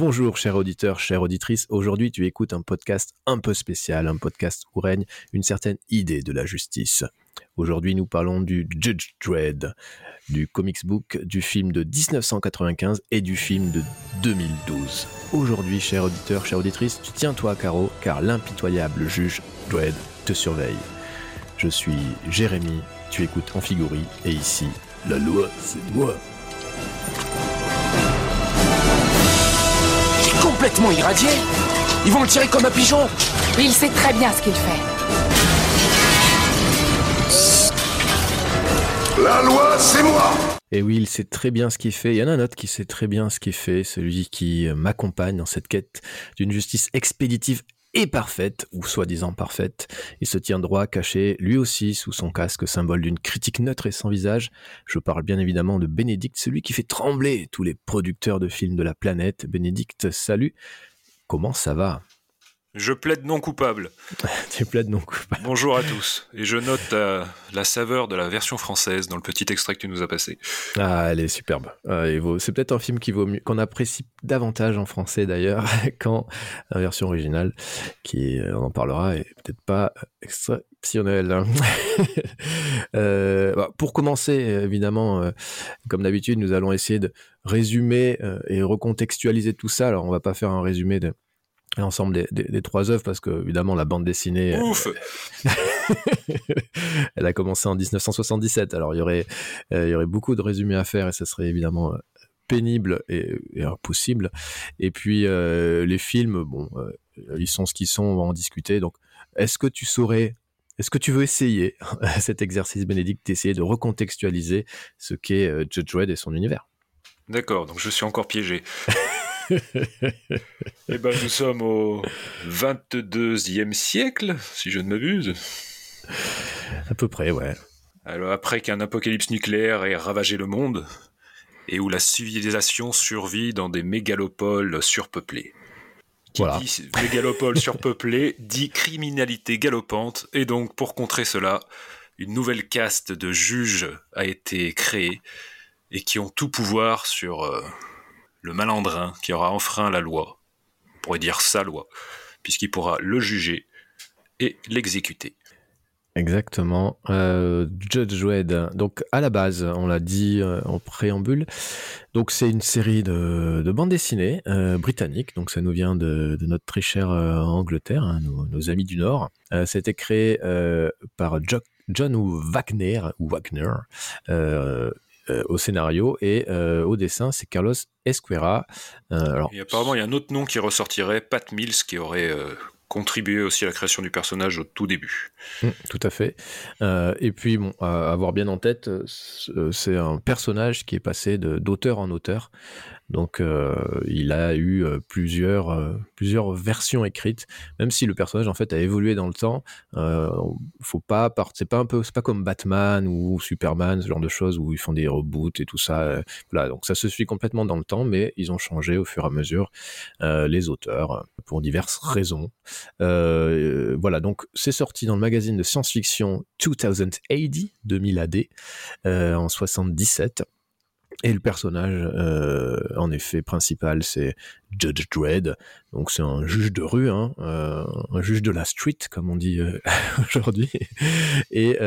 Bonjour, cher auditeur, chère auditrice. Aujourd'hui, tu écoutes un podcast un peu spécial, un podcast où règne une certaine idée de la justice. Aujourd'hui, nous parlons du Judge Dredd, du comics book, du film de 1995 et du film de 2012. Aujourd'hui, cher auditeur, chère auditrice, tu tiens-toi, Caro, car l'impitoyable juge Dredd te surveille. Je suis Jérémy, tu écoutes Amphigorie, et ici, la loi, c'est moi. Complètement irradié. Ils vont le tirer comme un pigeon. Il sait très bien ce qu'il fait. La loi, c'est moi Et oui, il sait très bien ce qu'il fait. Il y en a un autre qui sait très bien ce qu'il fait, celui qui m'accompagne dans cette quête d'une justice expéditive et parfaite, ou soi-disant parfaite. Il se tient droit, caché, lui aussi, sous son casque, symbole d'une critique neutre et sans visage. Je parle bien évidemment de Bénédicte, celui qui fait trembler tous les producteurs de films de la planète. Bénédicte, salut. Comment ça va? Je plaide non coupable. tu plaides non coupable. Bonjour à tous. Et je note euh, la saveur de la version française dans le petit extrait que tu nous as passé. Ah, elle est superbe. Euh, c'est peut-être un film qui vaut mieux, qu'on apprécie davantage en français d'ailleurs qu'en version originale, qui, euh, on en parlera, est peut-être pas exceptionnelle. Hein. Bah, pour commencer, évidemment, comme d'habitude, nous allons essayer de résumer et recontextualiser tout ça. Alors, on va pas faire un résumé de l'ensemble des, trois œuvres parce que évidemment la bande dessinée euh, Ouf. elle a commencé en 1977 alors il y aurait euh, il y aurait beaucoup de résumés à faire et ça serait évidemment euh, pénible et, impossible. Et puis les films bon ils sont ce qu'ils sont on va en discuter. Donc est-ce que tu saurais est-ce que tu veux essayer cet exercice Bénédicte d'essayer de recontextualiser ce qu'est Judge Dredd et son univers? D'accord, donc je suis encore piégé. eh ben, nous sommes au 22e siècle, si je ne m'abuse. À peu près, ouais. Alors, après qu'un apocalypse nucléaire ait ravagé le monde, et où la civilisation survit dans des mégalopoles surpeuplées. Qui voilà. dit mégalopole surpeuplée dit criminalité galopante, et donc pour contrer cela, une nouvelle caste de juges a été créée, et qui ont tout pouvoir sur euh, le malandrin qui aura enfreint la loi, on pourrait dire sa loi, puisqu'il pourra le juger et l'exécuter. Exactement. Euh, Judge Dredd. Donc à la base, on l'a dit euh, en préambule. Donc c'est une série de, de bandes dessinées euh, britanniques. Donc ça nous vient de, notre très chère Angleterre, hein, nos, amis du Nord. C'était créé par John Wagner ou Wagner euh, au scénario et euh, au dessin, c'est Carlos Esquera. Euh, alors, et apparemment, il y a un autre nom qui ressortirait, Pat Mills, qui aurait contribué aussi à la création du personnage au tout début. Mmh, tout à fait. et puis, bon, à avoir bien en tête, c'est un personnage qui est passé d'auteur en auteur. Donc, euh, il a eu euh, plusieurs, euh, plusieurs versions écrites, même si le personnage en fait a évolué dans le temps. faut pas, c'est pas un peu, c'est pas comme Batman ou Superman, ce genre de choses où ils font des reboots et tout ça. voilà, donc ça se suit complètement dans le temps, mais ils ont changé au fur et à mesure les auteurs pour diverses raisons. voilà, donc c'est sorti dans le magazine de science-fiction 2000 AD, 2000 AD, en 77. Et le personnage, euh, en effet, principal, c'est Judge Dredd. Donc c'est un juge de rue, hein, euh, un juge de la street, comme on dit euh, aujourd'hui. Et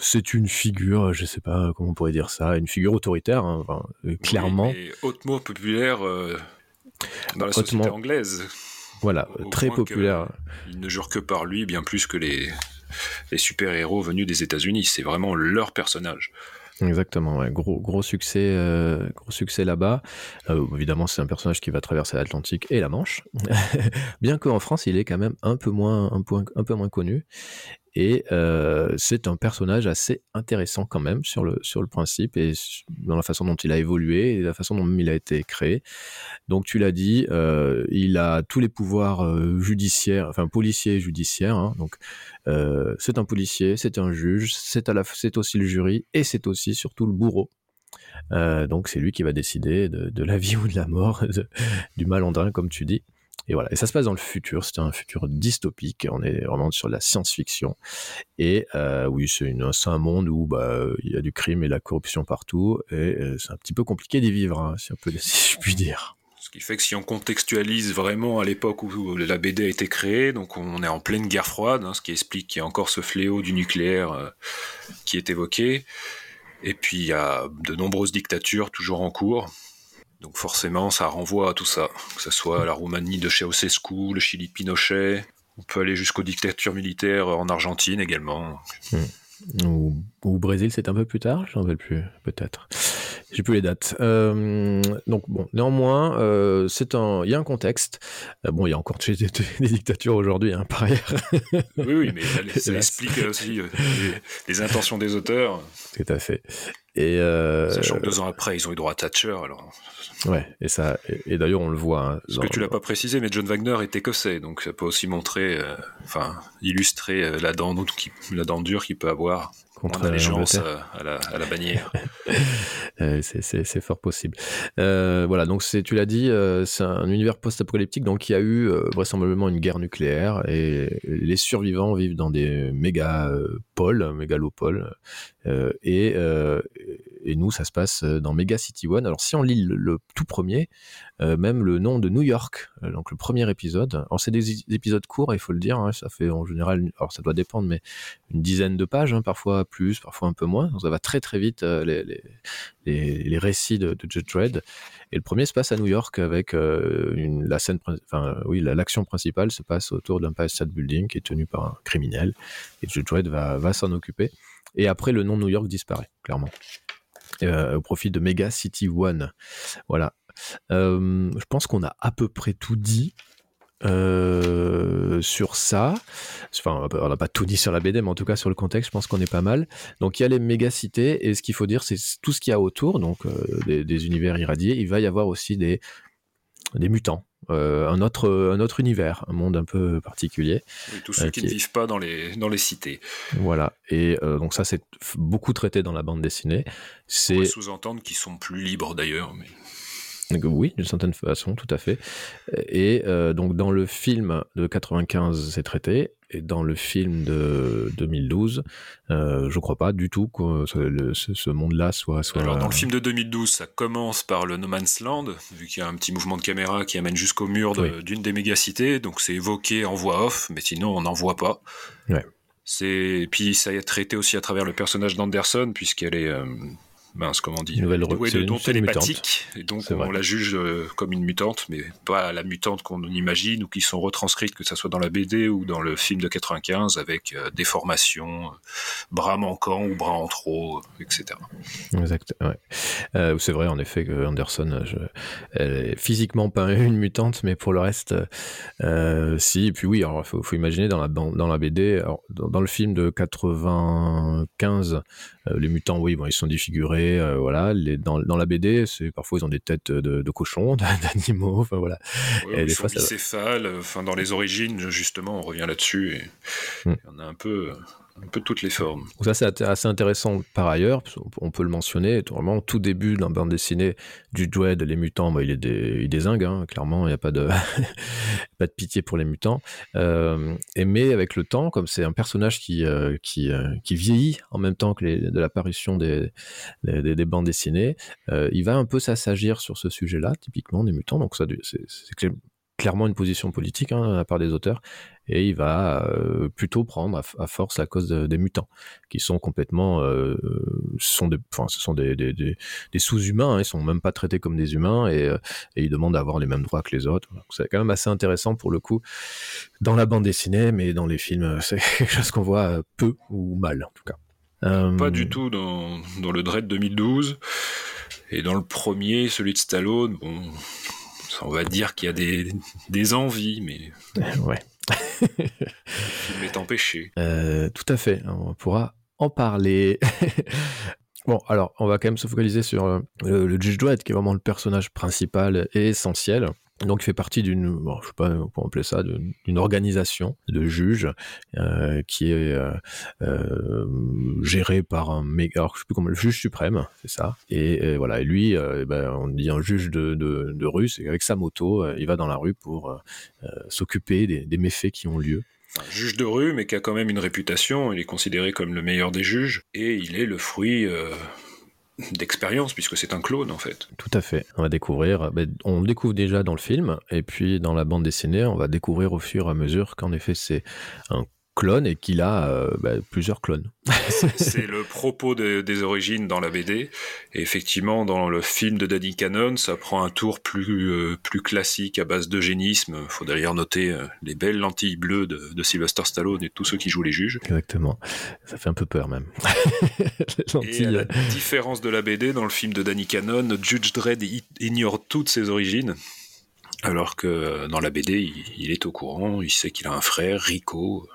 c'est une figure, je sais pas comment on pourrait dire ça, une figure autoritaire, hein, clairement. et hautement populaire dans la société anglaise. Voilà, très populaire. Il ne jure que par lui, bien plus que les, les super-héros venus des États-Unis. C'est vraiment leur personnage. Exactement, gros gros succès, euh, gros succès là-bas. Euh, évidemment, c'est un personnage qui va traverser l'Atlantique et la Manche, bien qu'en France, il est quand même un peu moins un peu moins connu. Et euh, c'est un personnage assez intéressant quand même sur le, principe et dans la façon dont il a évolué et la façon dont il a été créé. Donc tu l'as dit, euh, il a tous les pouvoirs euh, judiciaires, enfin policiers et judiciaires. Hein. c'est un policier, c'est un juge, c'est, aussi le jury et c'est aussi surtout le bourreau. donc c'est lui qui va décider de, de, la vie ou de la mort du malandrin, comme tu dis. Et voilà. Et ça se passe dans le futur. C'est un futur dystopique. On est vraiment sur la science-fiction. Et euh, oui, c'est un monde où bah, il y a du crime et de la corruption partout. Et euh, c'est un petit peu compliqué d'y vivre, hein, si, je puis dire. Ce qui fait que si on contextualise vraiment à l'époque où la BD a été créée, donc on est en pleine guerre froide, hein, ce qui explique qu'il y a encore ce fléau du nucléaire euh, qui est évoqué. Et puis il y a de nombreuses dictatures toujours en cours. Donc forcément, ça renvoie à tout ça, que ce soit la Roumanie de Ceausescu, le Chili de Pinochet. On peut aller jusqu'aux dictatures militaires en Argentine également. Hmm. Ou, au Brésil, c'est un peu plus tard, j'en veux plus, peut-être. J'ai plus les dates. Euh, donc bon, néanmoins, euh, c'est un, il y a un contexte. Euh, bon, il y a encore des, des, dictatures aujourd'hui, hein, par ailleurs. oui, oui, mais ça, explique aussi les, intentions des auteurs. Tout à fait. Et sachant que deux ans après, ils ont eu droit à Thatcher, alors. Ouais, et ça, et, d'ailleurs, on le voit. Hein, Ce que tu l'as pas précisé, mais John Wagner est écossais, donc ça peut aussi montrer, enfin, illustrer la dent, la dent dure qu'il peut avoir contre l'allégeance à, la, à la bannière. Euh, c'est fort possible. Euh, voilà, donc tu l'as dit, euh, c'est un univers post-apocalyptique, donc il y a eu vraisemblablement une guerre nucléaire et les survivants vivent dans des méga pôles, mégalopoles, et, et nous, ça se passe dans Mega City One. Alors si on lit le, tout premier, même le nom de New York, donc le premier épisode, alors c'est des épisodes courts, il faut le dire, hein, ça fait en général, alors ça doit dépendre, mais une dizaine de pages, hein, parfois plus, parfois un peu moins. ça va très très vite euh, les, les, récits de, de Judge Dredd. Et le premier se passe à New York avec euh, la scène, enfin oui, l'action principale se passe autour d'un State Building qui est tenu par un criminel. Et Judge Dredd va, va s'en occuper. Et après, le nom New York disparaît, clairement. Euh, au profit de Mega City One. Voilà. je pense qu'on a à peu près tout dit. Euh, sur ça. Enfin, on n'a pas tout dit sur la BD, mais en tout cas sur le contexte, je pense qu'on est pas mal. Donc il y a les méga-cités, et ce qu'il faut dire, c'est tout ce qu'il y a autour, donc euh, des, univers irradiés. Il va y avoir aussi des mutants. Euh, un, autre, un autre univers, un monde un peu particulier. tous ceux qui, ne vivent pas dans les, dans les cités. Voilà, et donc ça c'est beaucoup traité dans la bande dessinée. C'est sous-entendre qu'ils sont plus libres d'ailleurs. Mais... Oui, d'une certaine façon, tout à fait. Et euh, donc dans le film de 95, c'est traité, et dans le film de 2012, euh, je crois pas du tout que ce, monde-là soit, soit. Alors dans le film de 2012, ça commence par le No Man's Land, vu qu'il y a un petit mouvement de caméra qui amène jusqu'au mur d'une des mégacités, donc c'est évoqué en voix off, mais sinon on n'en voit pas. Ouais. C'est puis ça est traité aussi à travers le personnage d'Anderson, puisqu'elle est euh, mince, comment on dit Nouvelle douée elle est mutante. et donc on la juge euh, comme une mutante, mais pas la mutante qu'on imagine ou qui sont retranscrites, que ce soit dans la BD ou dans le film de 95, avec euh, déformation, euh, bras manquants ou bras en trop, etc. Exact, ouais. c'est vrai en effet que Anderson, elle est physiquement pas une mutante, mais pour le reste, si. Et puis oui, il faut, imaginer dans la, dans la BD, dans, le film de 95, les mutants, oui, bon, ils sont défigurés euh, voilà, les, dans, dans, la BD, c'est parfois ils ont des têtes de, de cochons, d'animaux, enfin voilà. et des fois, bicéphales, enfin dans les origines justement, on revient là-dessus et hmm. on a un peu un peu toutes les formes. ça, c'est assez intéressant par ailleurs. On peut le mentionner. Vraiment, tout début d'un bande dessinée du Dread, les mutants, bah, il est des, désingue, hein, clairement. Il n'y a pas de, pas de pitié pour les mutants. Euh, et mais avec le temps, comme c'est un personnage qui, euh, qui, euh, qui vieillit en même temps que les, de l'apparition des, des, des, bandes dessinées, il va un peu s'assagir sur ce sujet-là, typiquement des mutants. Donc ça, c'est clairement une position politique hein, à part des auteurs et il va euh, plutôt prendre à, force la cause des mutants qui sont complètement euh, sont enfin ce sont des, des, sous-humains hein, ils sont même pas traités comme des humains et, euh, ils demandent d'avoir les mêmes droits que les autres. C'est quand même assez intéressant pour le coup dans la bande dessinée mais dans les films c'est quelque chose qu'on voit peu ou mal en tout cas. Pas du tout dans, dans le Dread 2012 et dans le premier celui de Stallone bon on va dire qu'il y a des, des envies, mais. Ouais. il m'est empêché. Euh, tout à fait. On pourra en parler. Bon, alors, on va quand même se focaliser sur euh, le, le Judge Dredd, qui est vraiment le personnage principal et essentiel. Donc, il fait partie d'une, bon, je sais pas, peut appeler ça, d'une organisation de juges euh, qui est euh, euh, gérée par un méga, alors je sais plus comment, le juge suprême, c'est ça. Et, voilà, lui, eh ben, on dit un juge de, de, de c'est avec sa moto, il va dans la rue pour s'occuper des, des méfaits qui ont lieu. Un juge de rue, mais qui a quand même une réputation. Il est considéré comme le meilleur des juges, et il est le fruit d'expérience puisque c'est un clone en fait. Tout à fait. On va découvrir. Ben, on le découvre déjà dans le film et puis dans la bande dessinée, on va découvrir au fur et à mesure qu'en effet c'est un clone et qu'il a euh, bah, plusieurs clones. c'est le propos des origines dans la BD. Et effectivement, dans le film de Danny Cannon, ça prend un tour plus, euh, plus classique à base d'eugénisme. Il faut d'ailleurs noter euh, les belles lentilles bleues de, Sylvester Stallone et tous ceux qui jouent les juges. Exactement. Ça fait un peu peur même. et à la différence de la BD, dans le film de Danny Cannon, Judge Dredd ignore toutes ses origines. Alors que dans la BD, il est au courant, il sait qu'il a un frère, Rico,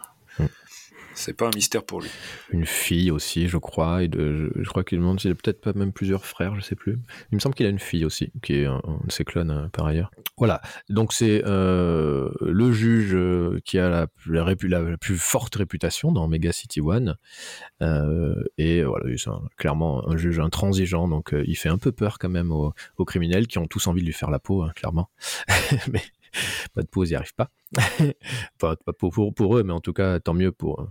c'est pas un mystère pour lui. Une fille aussi, je crois. Et je, crois qu'il demande s'il a peut-être pas même plusieurs frères, je sais plus. Il me semble qu'il a une fille aussi, qui est un, de ses clones euh, par ailleurs. Voilà. Donc c'est euh, le juge euh, qui a la, la, plus forte réputation dans Mega City One. et voilà, c'est clairement un juge intransigeant. Donc il fait un peu peur quand même aux, criminels qui ont tous envie de lui faire la peau, hein, clairement. Mais pas de pause, ils n'y arrivent pas. pas, pour, pour, eux, mais en tout cas, tant mieux pour,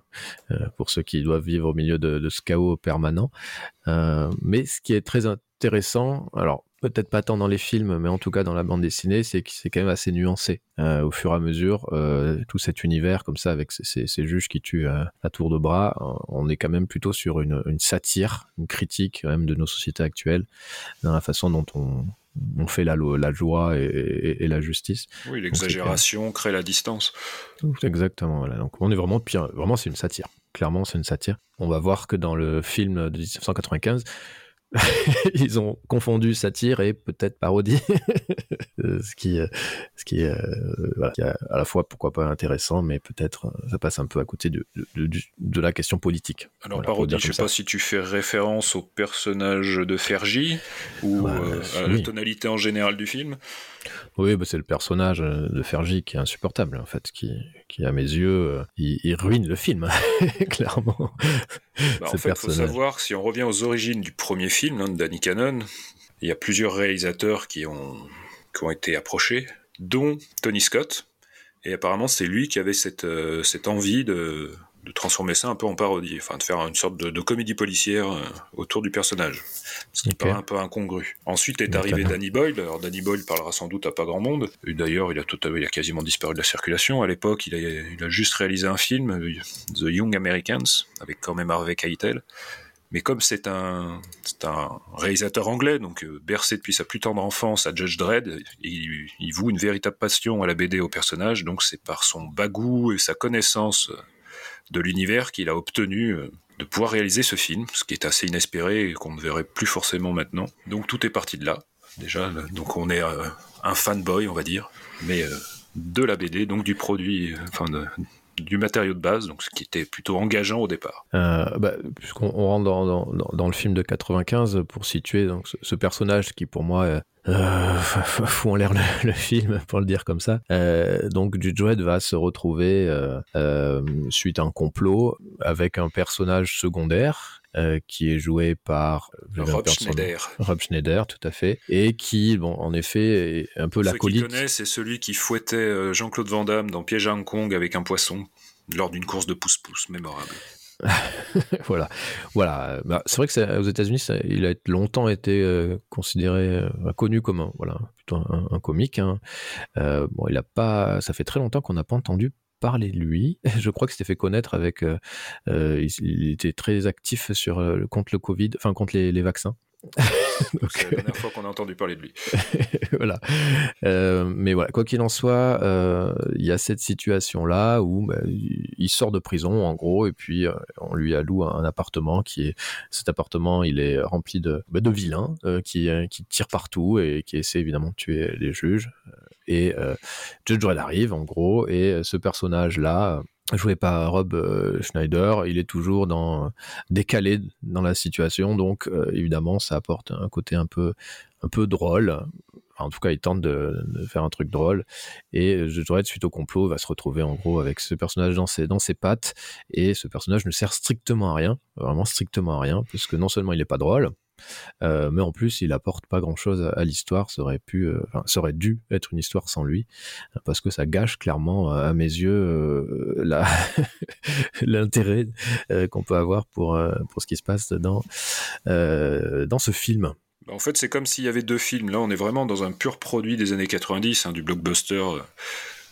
euh, pour ceux qui doivent vivre au milieu de, ce chaos permanent. Euh, mais ce qui est très intéressant, alors peut-être pas tant dans les films, mais en tout cas dans la bande dessinée, c'est que c'est quand même assez nuancé euh, au fur et à mesure. tout cet univers comme ça, avec ces, juges qui tuent à tour de bras, on est quand même plutôt sur une, une satire, une critique même de nos sociétés actuelles, dans la façon dont on, on fait la, la joie et, la justice. Oui, l'exagération crée la distance. Exactement. Voilà. Donc on est vraiment pire. Vraiment, c'est une satire. Clairement, c'est une satire. On va voir que dans le film de 1995, ils ont confondu satire et peut-être parodie, euh, ce qui, euh, ce qui, euh, voilà, est à la fois pourquoi pas intéressant, mais peut-être ça passe un peu à côté de, de, de, la question politique. Alors parodie, je sais pas si tu fais référence au personnage de Fergie ou bah, à la tonalité en général du film. Oui, bah c'est le personnage de Fergie qui est insupportable, en fait, qui, qui à mes yeux, il, ruine le film, clairement. Bah, en fait, il faut savoir, si on revient aux origines du premier film hein, de Danny Cannon, il y a plusieurs réalisateurs qui ont, qui ont été approchés, dont Tony Scott. Et apparemment, c'est lui qui avait cette, euh, cette envie de, de transformer ça un peu en parodie, enfin de faire une sorte de, comédie policière euh, autour du personnage, ce qui paraît un peu incongru. Ensuite est arrivé Danny Boyle. Alors Danny Boyle parlera sans doute à pas grand monde. D'ailleurs, il a tout, il a quasiment disparu de la circulation. À l'époque, il a, il a juste réalisé un film, The Young Americans, avec quand même Harvey Keitel. Mais comme c'est un, un réalisateur anglais, donc euh, bercé depuis sa plus tendre enfance à Judge Dredd, il, il voue une véritable passion à la BD au personnage, donc c'est par son bagou et sa connaissance de l'univers qu'il a obtenu euh, de pouvoir réaliser ce film, ce qui est assez inespéré et qu'on ne verrait plus forcément maintenant. Donc tout est parti de là, déjà. Donc on est euh, un fanboy, on va dire, mais euh, de la BD, donc du produit, enfin du matériau de base, donc ce qui était plutôt engageant au départ. Bah, puisqu'on rentre dans, le film de 95 pour situer donc ce, personnage qui pour moi euh, fout en l'air le, film pour le dire comme ça. Euh, donc Judge va se retrouver euh, euh, suite à un complot avec un personnage secondaire euh, qui est joué par Rob Schneider. Rob Schneider, tout à fait, et qui, bon, en effet, est un peu l'acolyte. Ceux qui connaissent, c'est celui qui fouettait Jean-Claude Van Damme dans Piège à Hong Kong avec un poisson lors d'une course de pouce-pouce mémorable. voilà, voilà. Bah, c'est vrai que aux États-Unis, il a longtemps été euh, considéré, euh, connu comme un, voilà, plutôt un, comique. Hein. Euh, bon, il a pas, ça fait très longtemps qu'on n'a pas entendu parler de lui. Je crois que c'était fait connaître avec, il, était très actif sur contre le Covid, enfin contre les vaccins. c'est la dernière fois qu'on a entendu parler de lui. voilà. Euh, mais voilà, quoi qu'il en soit, euh, il y a cette situation-là où bah, il sort de prison, en gros, et puis euh, on lui alloue un appartement qui est. Cet appartement, il est rempli de, bah, de vilains qui, qui tirent partout et qui essaient évidemment de tuer les juges. Et Judge Dredd arrive, en gros, et ce personnage-là joué par Rob euh, Schneider, il est toujours décalé dans la situation, donc euh, évidemment ça apporte un côté un peu drôle. en tout cas, il tente de, faire un truc drôle. Et je dirais suite au complot, va se retrouver en gros avec ce personnage dans ses, dans ses pattes. Et ce personnage ne sert strictement à rien, vraiment strictement à rien, puisque non seulement il n'est pas drôle, mais en plus, il apporte pas grand-chose à, l'histoire. Ça aurait pu, aurait dû être une histoire sans lui, parce que ça gâche clairement, à mes yeux, l'intérêt qu'on peut avoir pour pour ce qui se passe dans dans ce film. En fait, c'est comme s'il y avait deux films. Là, on est vraiment dans un pur produit des années 90, hein, du blockbuster,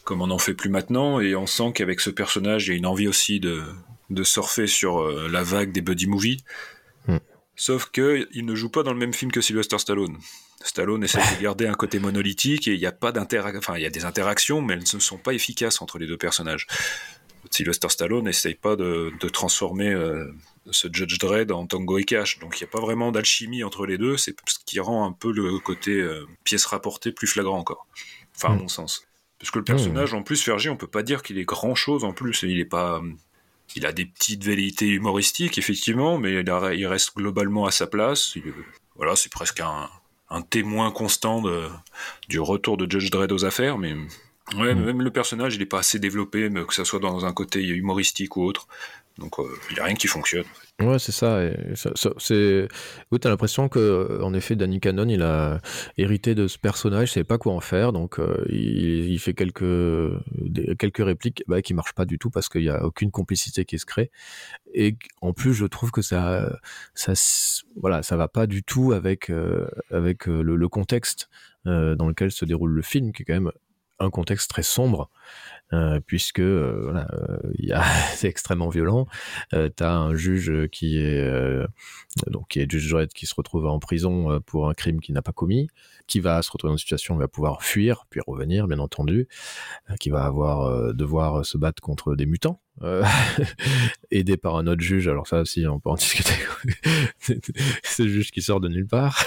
comme on n'en fait plus maintenant. Et on sent qu'avec ce personnage, il y a une envie aussi de, de surfer sur la vague des buddy movies. Sauf que il ne joue pas dans le même film que Sylvester Stallone. Stallone essaie de garder un côté monolithique et il n'y a pas enfin il y a des interactions, mais elles ne sont pas efficaces entre les deux personnages. Sylvester Stallone n'essaye pas de, transformer euh, ce Judge Dredd en Tango et Cash, donc il n'y a pas vraiment d'alchimie entre les deux, c'est ce qui rend un peu le côté euh, pièce rapportée plus flagrant encore. Enfin, à hmm. mon sens. Parce que le personnage, en plus, Fergie, on peut pas dire qu'il est grand chose en plus. Il est pas, il a des petites velléités humoristiques, effectivement, mais il, reste globalement à sa place. voilà, c'est presque un, témoin constant du retour de Judge Dredd aux affaires, mais ouais, hmm. même le personnage, il n'est pas assez développé, mais que ce soit dans un côté humoristique ou autre. Donc euh, il n'y a rien qui fonctionne. Ouais, c'est ça. Et ça, c'est... Oui, t'as l'impression que, en effet, Danny Cannon, il a hérité de ce personnage, il savait pas quoi en faire, donc euh, il, fait quelques, quelques répliques bah, qui marchent pas du tout parce qu'il n'y a aucune complicité qui se crée. Et en plus, je trouve que ça, ça, voilà, ça va pas du tout avec, euh, avec le, contexte dans lequel se déroule le film, qui est quand même un contexte très sombre. Euh, puisque euh, voilà, euh, c'est extrêmement violent. tu as un juge qui est donc qui est juge qui se retrouve en prison pour un crime qu'il n'a pas commis, qui va se retrouver dans une situation où il va pouvoir fuir puis revenir, bien entendu, qui va avoir devoir se battre contre des mutants euh, aidé par un autre juge. Alors ça aussi, on peut en discuter. C'est le juge qui sort de nulle part.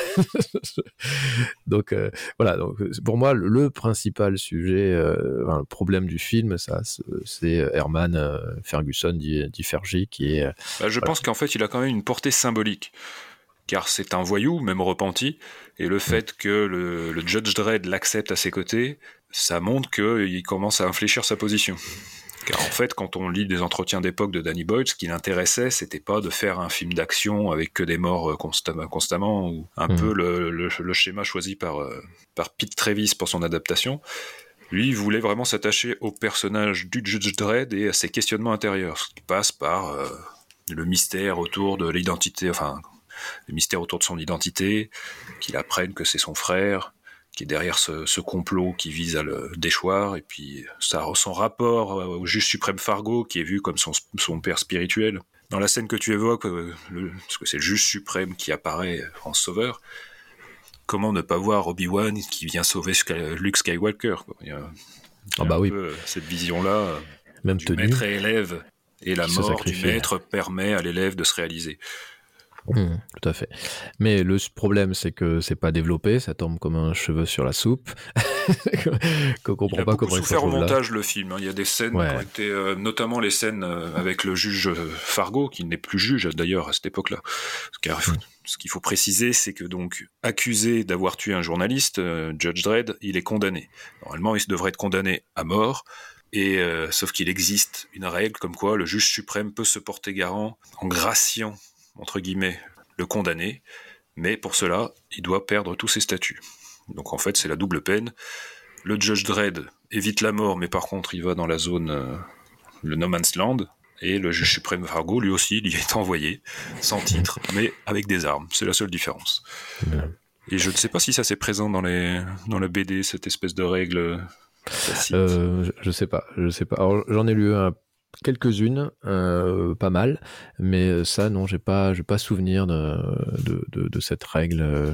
donc euh, voilà. Donc pour moi, le principal sujet, euh, le problème du film, ça, c'est Herman Ferguson dit, Fergie qui est. Bah, je pense qu'en fait, il a quand même une portée symbolique. Car c'est un voyou, même repenti, et le fait que le, le Judge Dredd l'accepte à ses côtés, ça montre qu'il commence à infléchir sa position. Car en fait, quand on lit des entretiens d'époque de Danny Boyd, ce qui l'intéressait, c'était pas de faire un film d'action avec que des morts euh, constamment, ou un hmm. peu le, schéma choisi par, euh, par Pete Travis pour son adaptation. Lui, il voulait vraiment s'attacher au personnage du Judge Dredd et à ses questionnements intérieurs, ce qui passe par euh, le mystère autour de l'identité, enfin, le mystère autour de son identité, qu'il apprenne que c'est son frère, qui est derrière ce, complot qui vise à le déchoir, et puis ça, son rapport euh, au juge suprême Fargo, qui est vu comme son, père spirituel. Dans la scène que tu évoques, euh, parce que c'est le juge suprême qui apparaît en sauveur, comment ne pas voir Obi-Wan qui vient sauver Luke Skywalker Il y a, ah bah oui. Euh, cette vision-là, Même du maître et élève, et la mort du maître permet à l'élève de se réaliser. Mmh, tout à fait. Mais le problème, c'est que c'est pas développé, ça tombe comme un cheveu sur la soupe. qu'on comprend il a pas comment souffert au montage le film. Hein. Il y a des scènes qui ont été, euh, notamment les scènes euh, avec le juge euh, Fargo, qui n'est plus juge d'ailleurs à cette époque-là. Mmh. Ce qu'il faut préciser, c'est que donc accusé d'avoir tué un journaliste, Judge Dredd, il est condamné. Normalement, il devrait être condamné à mort. Et sauf qu'il existe une règle comme quoi le juge suprême peut se porter garant en graciant entre guillemets, le condamné, mais pour cela, il doit perdre tous ses statuts. Donc en fait, c'est la double peine. Le Judge Dredd évite la mort, mais par contre, il va dans la zone, euh, le No Man's Land, et le juge suprême Fargo, lui aussi, il est envoyé, sans titre, mais avec des armes. C'est la seule différence. Et je ne sais pas si ça c'est présent dans, les, dans la BD, cette espèce de règle. Euh, je sais pas, je sais pas. J'en ai lu un quelques-unes, euh, pas mal, mais ça, non, j'ai pas, j'ai pas souvenir de, de, cette règle euh,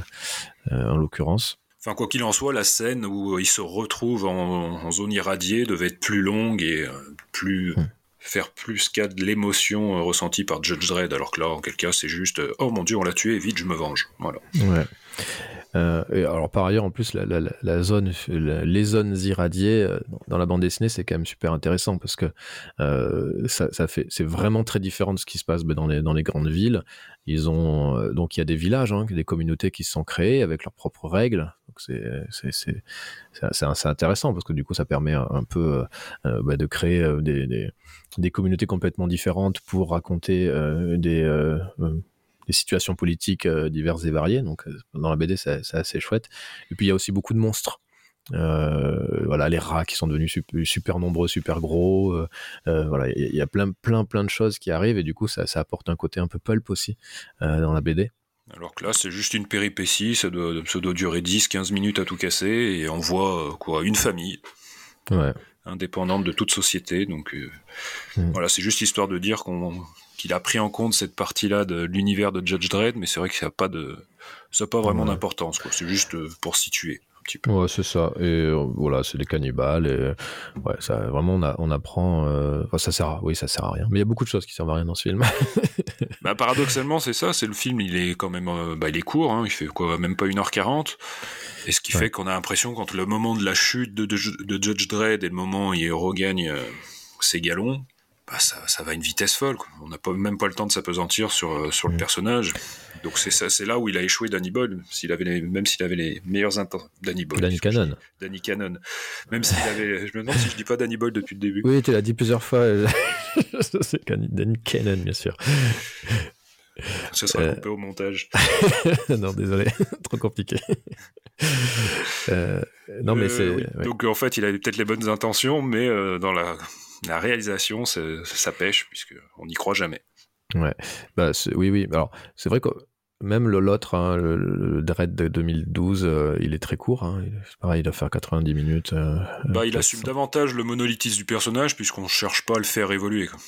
en l'occurrence. Enfin, quoi qu'il en soit, la scène où il se retrouve en, zone irradiée devait être plus longue et euh, plus hmm. faire plus qu'à de l'émotion ressentie par Judge Dredd, alors que là, en quel cas, c'est juste oh mon dieu, on l'a tué, vite, je me venge. Voilà. Ouais. Euh, alors par ailleurs, en plus, la, zone, les zones irradiées euh, dans la bande dessinée, c'est quand même super intéressant parce que euh, ça, fait, c'est vraiment très différent de ce qui se passe ben, dans les dans les grandes villes. Ils ont donc il y a des villages, hein, des communautés qui se sont créées avec leurs propres règles. Donc c'est intéressant parce que du coup ça permet un, peu ben, de créer des, des, des communautés complètement différentes pour raconter des des situations politiques diverses et variées. Donc dans la BD, c'est assez chouette. Et puis il y a aussi beaucoup de monstres. Euh, voilà, les rats qui sont devenus super, nombreux, super gros. Euh, euh, voilà, il y, a plein, plein, plein de choses qui arrivent et du coup, ça, ça apporte un côté un peu pulp aussi dans la BD. Alors que là, c'est juste une péripétie, ça doit, ça doit durer 10-15 minutes à tout casser, et on voit quoi, une famille. Indépendante de toute société, donc mm. voilà, c'est juste histoire de dire qu'on qu'il a pris en compte cette partie-là de l'univers de Judge Dredd, mais c'est vrai que ça n'a pas de, ça pas vraiment d'importance, quoi. C'est juste pour situer. Ouais, c'est ça. Et euh, voilà, c'est des cannibales. Et ouais, ça, vraiment, on, on apprend. Euh, enfin, ça sert à, oui, ça sert à rien. Mais il y a beaucoup de choses qui servent à rien dans ce film. bah, paradoxalement, c'est ça. C'est le film, il est quand même, euh, bah, il est court. Hein, il fait quoi, même pas 1h40. Et ce qui fait qu'on a l'impression, quand le moment de la chute de, de, Judge Dredd et le moment où il regagne ses galons, bah, ça, ça, va à une vitesse folle. Quoi. On n'a pas, même pas le temps de s'apesantir sur, sur le mm. personnage. Donc c'est ça, c'est là où il a échoué Danny Boyle, s'il avait les, même s'il avait les meilleurs intentions. Danny Boyle. Danny Cannon. Danny Cannon. Même s'il avait, je me demande si je dis pas Danny Boyle depuis le début. Oui, tu l'as dit plusieurs fois. c'est Danny Cannon, bien sûr. Ça sera euh... coupé au montage. non, désolé, trop compliqué. euh... non, mais c'est. Oui. Donc en fait, il avait peut-être les bonnes intentions, mais euh, dans la, la réalisation, ça pêche puisque on n'y croit jamais. Ouais, bah oui, oui. Alors c'est vrai que même le l'autre, hein, le, le, Dread de 2012, euh, il est très court. Hein. pareil, il doit faire 90 minutes. Euh, bah, il assume davantage le monolithisme du personnage puisqu'on cherche pas à le faire évoluer. Quoi.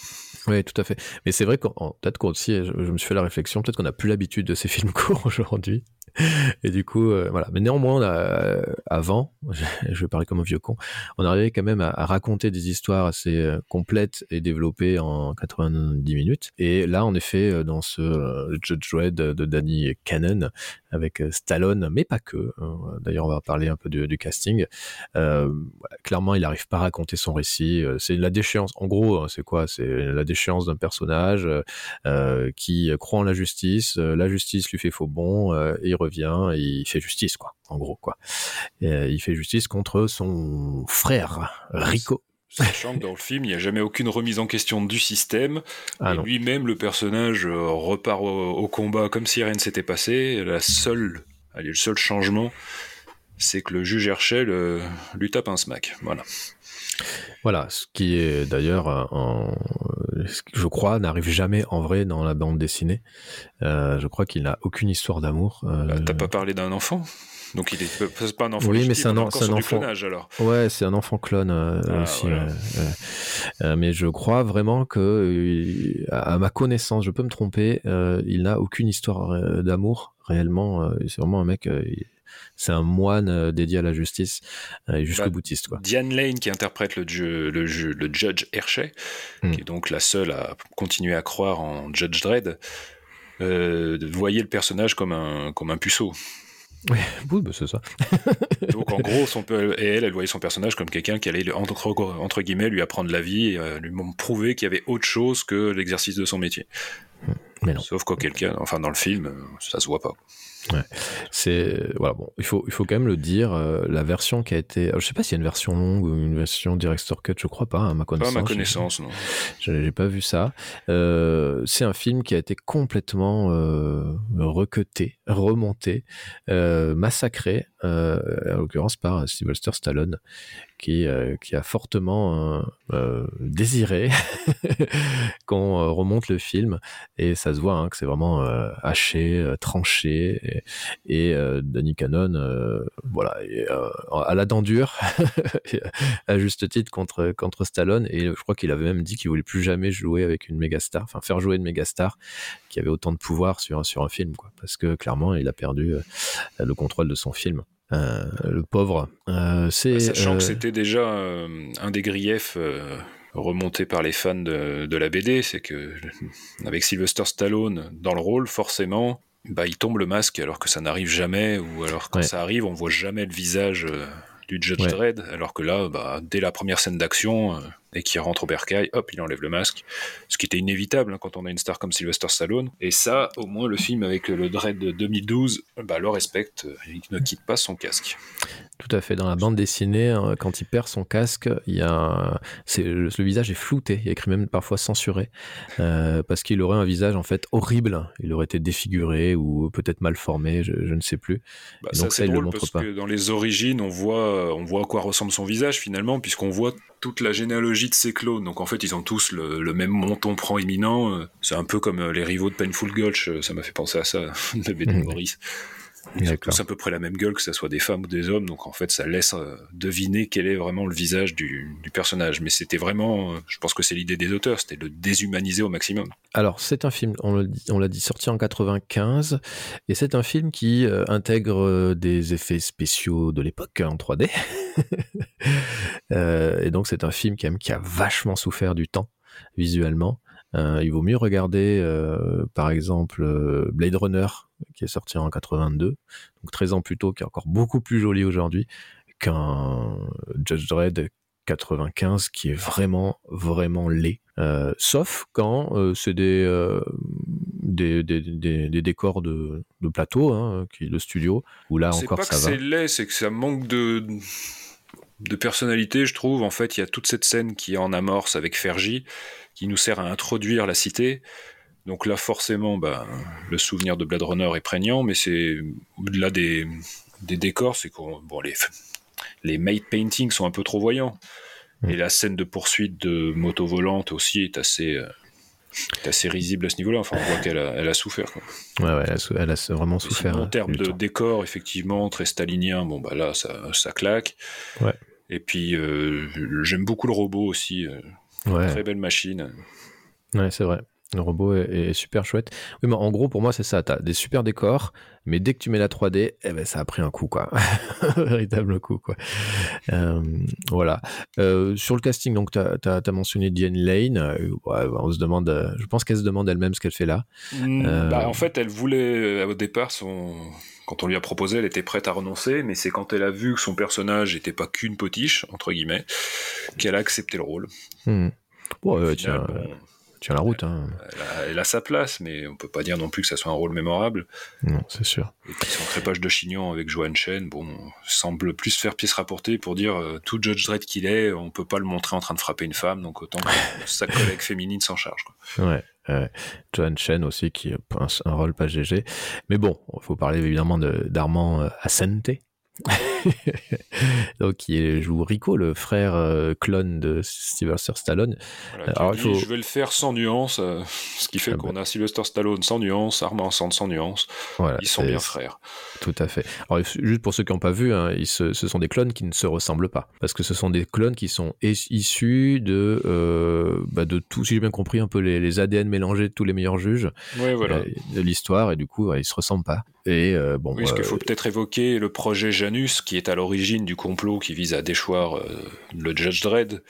Oui, tout à fait. Mais c'est vrai qu'on peut-être qu'on aussi, je, je, me suis fait la réflexion, peut-être qu'on n'a plus l'habitude de ces films courts aujourd'hui. Et du coup, euh, voilà. Mais néanmoins, euh, avant, je vais parler comme un vieux con, on arrivait quand même à, raconter des histoires assez euh, complètes et développées en 90 minutes. Et là, en effet, dans ce Judge Dredd de Danny Cannon, avec Stallone, mais pas que. Hein. D'ailleurs, on va parler un peu du, du casting. Euh, voilà, clairement, il n'arrive pas à raconter son récit. C'est la déchéance. En gros, hein, c'est quoi? C'est la déchéance d'un personnage euh, qui croit en la justice. La justice lui fait faux bon et revient et il fait justice, quoi, en gros, quoi. Et, euh, il fait justice contre son frère, Rico. Sachant que dans le film, il n'y a jamais aucune remise en question du système. Ah, et lui-même, le personnage euh, repart au, au, combat comme si rien ne s'était passé. La seule, allez, le seul changement, c'est que le juge Herschel euh, lui tape un smack. Voilà. Voilà, ce qui est d'ailleurs, en, je crois, n'arrive jamais en vrai dans la bande dessinée. Euh, je crois qu'il n'a aucune histoire d'amour. Euh... T'as pas parlé d'un enfant? Donc il est pas un enfant. Oui, mais c'est un, un, enfant. Clonage, alors. Ouais, c'est un enfant clone euh, ah, aussi. Voilà. Euh, mais je crois vraiment que, euh, à ma connaissance, je peux me tromper, il n'a aucune histoire d'amour réellement. c'est vraiment un mec. Il c'est un moine dédié à la justice et jusqu'au bah, boutiste. Quoi. Diane Lane qui interprète le, le, le, le judge Hershey, mm. qui est donc la seule à continuer à croire en Judge Dredd, euh, voyait le personnage comme un, comme un puceau. Oui, bah c'est ça. Donc en gros, son, et elle, elle voyait son personnage comme quelqu'un qui allait, entre, entre guillemets, lui apprendre la vie et euh, lui prouver qu'il y avait autre chose que l'exercice de son métier. Mais non. Sauf quoi, quelqu'un, enfin dans le film, ça se voit pas. Ouais. C'est voilà bon, il faut il faut quand même le dire. Euh, la version qui a été, alors, je sais pas s'il y a une version longue ou une version director cut, je crois pas à ma connaissance. Pas à ma connaissance, non. J'ai pas vu ça. Euh, c'est un film qui a été complètement euh, recuté, remonté, euh, massacré, euh, en l'occurrence par Sylvester Stallone, qui, euh, qui a fortement euh, euh désiré qu'on euh, remonte le film et ça se voit hein, que c'est vraiment euh, haché, tranché et, et Danny Cannon, voilà, et, à la dent dure, à juste titre contre contre Stallone et je crois qu'il avait même dit qu'il voulait plus jamais jouer avec une méga star, enfin faire jouer une méga star qui avait autant de pouvoir sur sur un film, quoi, parce que clairement il a perdu le contrôle de son film. Euh, le pauvre. Euh, c'est, Sachant que c'était déjà un des griefs remontés par les fans de, de la BD, c'est que avec Sylvester Stallone dans le rôle, forcément, bah, il tombe le masque alors que ça n'arrive jamais, ou alors quand ouais. ça arrive, on voit jamais le visage du Judge ouais. Dredd, alors que là, bah, dès la première scène d'action, et qui rentre au bercail, hop, il enlève le masque, ce qui était inévitable hein, quand on a une star comme Sylvester Stallone. Et ça, au moins, le film avec le Dread de 2012 bah, le respecte, il ne quitte pas son casque. Tout à fait. Dans la bande dessinée, hein, quand il perd son casque, il y a c'est le, visage est flouté, il est écrit même parfois censuré, euh, parce qu'il aurait un visage en fait horrible. Il aurait été défiguré ou peut-être mal formé, je, ne sais plus. Bah, donc ça, il le montre parce pas. que dans les origines, on voit, on voit à quoi ressemble son visage finalement, puisqu'on voit toute la généalogie de ses clones. Donc en fait, ils ont tous le, même monton proéminent. C'est un peu comme euh, les rivaux de Painful Gulch. Ça m'a fait penser à ça, de Benny Morris. Ils ont tous à peu près la même gueule, que ce soit des femmes ou des hommes, donc en fait ça laisse euh, deviner quel est vraiment le visage du, personnage. Mais c'était vraiment, euh, je pense que c'est l'idée des auteurs, c'était de déshumaniser au maximum. Alors c'est un film, on l'a dit, sorti en 95, et c'est un film qui euh, intègre des effets spéciaux de l'époque en 3D. et donc c'est un film qui, qui a vachement souffert du temps visuellement. Euh, il vaut mieux regarder, par exemple, Blade Runner, qui est sorti en 82, donc 13 ans plus tôt, qui est encore beaucoup plus joli aujourd'hui, qu'un Judge Dredd 95 qui est vraiment, vraiment laid. sauf quand c'est des, des, des, décors de, de plateau, hein, qui, de studio, où là encore pas ça que va. C'est laid, c'est que ça manque de de personnalité, je trouve. En fait, il y a toute cette scène qui est en amorce avec Fergie, qui nous sert à introduire la cité. Donc là, forcément, bah, le souvenir de Blade Runner est prégnant, mais c'est au-delà des, décors, c'est qu'on bon, les, les made paintings sont un peu trop voyants. Mm. Et la scène de poursuite de moto volante aussi est assez, euh, assez risible à ce niveau-là. Enfin, on voit qu'elle a, elle a souffert. Quoi. Ouais, ouais, elle a, vraiment souffert. en hein, termes de décor, effectivement, très stalinien, bon, bah là, ça, ça claque. Ouais. Et puis, euh, j'aime beaucoup le robot aussi. Euh, Très belle machine. Ouais, c'est vrai. Le robot est, super chouette. Oui, mais en gros, pour moi, c'est ça. Tu as des super décors, mais dès que tu mets la 3D, eh ben, ça a pris un coup, quoi. un véritable coup, quoi. Euh, voilà. Euh, sur le casting, donc, tu as, mentionné Diane Lane. Euh, on se demande, je pense qu'elle se demande elle-même ce qu'elle fait là. Hmm, bah, en fait, elle voulait, au départ, son, quand on lui a proposé, elle était prête à renoncer, mais c'est quand elle a vu que son personnage n'était pas qu'une potiche, entre guillemets, qu'elle a accepté le rôle. Hmm. Bon, tiens, tient la route. Hein. Elle, a, sa place, mais on peut pas dire non plus que ça soit un rôle mémorable. Non, c'est sûr. Et puis son crépage de chignon avec Joan Chen, bon, semble plus faire pièce rapportée pour dire euh, tout Judge Dredd qu'il est, on peut pas le montrer en train de frapper une femme, donc autant que sa collègue féminine s'en charge. Ouais. Joan Chen aussi qui a un, un rôle pas GG. Mais bon, il faut parler évidemment d'Armand euh, Asante donc qui joue Rico, le frère euh, clone de Sylvester Stallone. Alors, Je vais le faire sans nuance, euh, ce qui fait ah qu'on bah. a Sylvester Stallone sans nuance, Armand Sand sans nuance. Voilà, ils sont bien frères. Tout à fait. Alors juste pour ceux qui n'ont pas vu, hein, ce sont des clones qui ne se ressemblent pas, parce que ce sont des clones qui sont issus de euh, bah, de tout, si j'ai bien compris, un peu les, ADN mélangés de tous les meilleurs juges de l'histoire, et du coup, ils se ressemblent pas. Et bon. Oui, ce qu'il faut peut-être évoquer le projet Janus, qui est à l'origine du complot qui vise à déchoir euh, le Judge Dredd,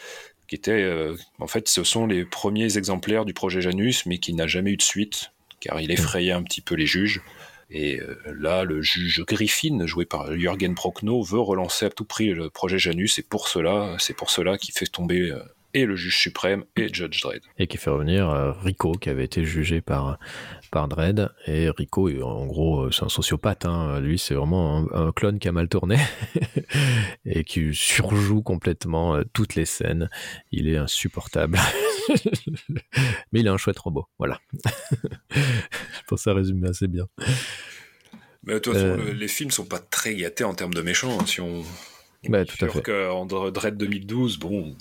qui était, euh, en fait, ce sont les premiers exemplaires du projet Janus, mais qui n'a jamais eu de suite, car il effrayait un petit peu les juges. Et euh, là, le juge Griffin, joué par Jürgen Prochnow, veut relancer à tout prix le projet Janus, et pour cela, c'est pour cela qu'il fait tomber et le juge suprême et Judge Dredd. Et qui fait revenir Rico, qui avait été jugé par par Dredd. Et Rico, en gros, euh, c'est un sociopathe. Hein. Lui, c'est vraiment un, clone qui a mal tourné et qui surjoue complètement euh, toutes les scènes. Il est insupportable. Mais il est un chouette robot. Voilà. Je pense que ça résume assez bien. Mais de toute façon, euh. les films sont pas très gâtés en termes de méchants. Hein. Si on. Bah, tout à fait. qu'en Dread 2012, bon,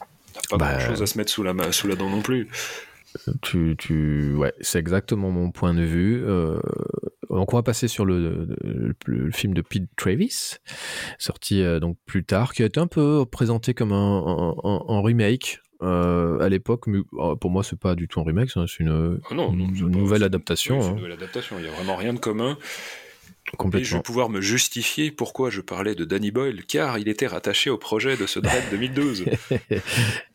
pas bah, grand chose à se mettre sous la, sous la dent non plus. Tu, tu, ouais, c'est exactement mon point de vue. Euh, donc on va passer sur le, le, film de Pete Travis, sorti euh, donc plus tard, qui a été un peu présenté comme un, un, remake. Euh, à l'époque, mais pour moi, c'est pas du tout un remake, c'est une, ah non, une, nouvelle adaptation. hein. nouvelle adaptation. Il y a vraiment rien de commun. Et je vais pouvoir me justifier pourquoi je parlais de Danny Boyle, car il était rattaché au projet de ce Dread 2012.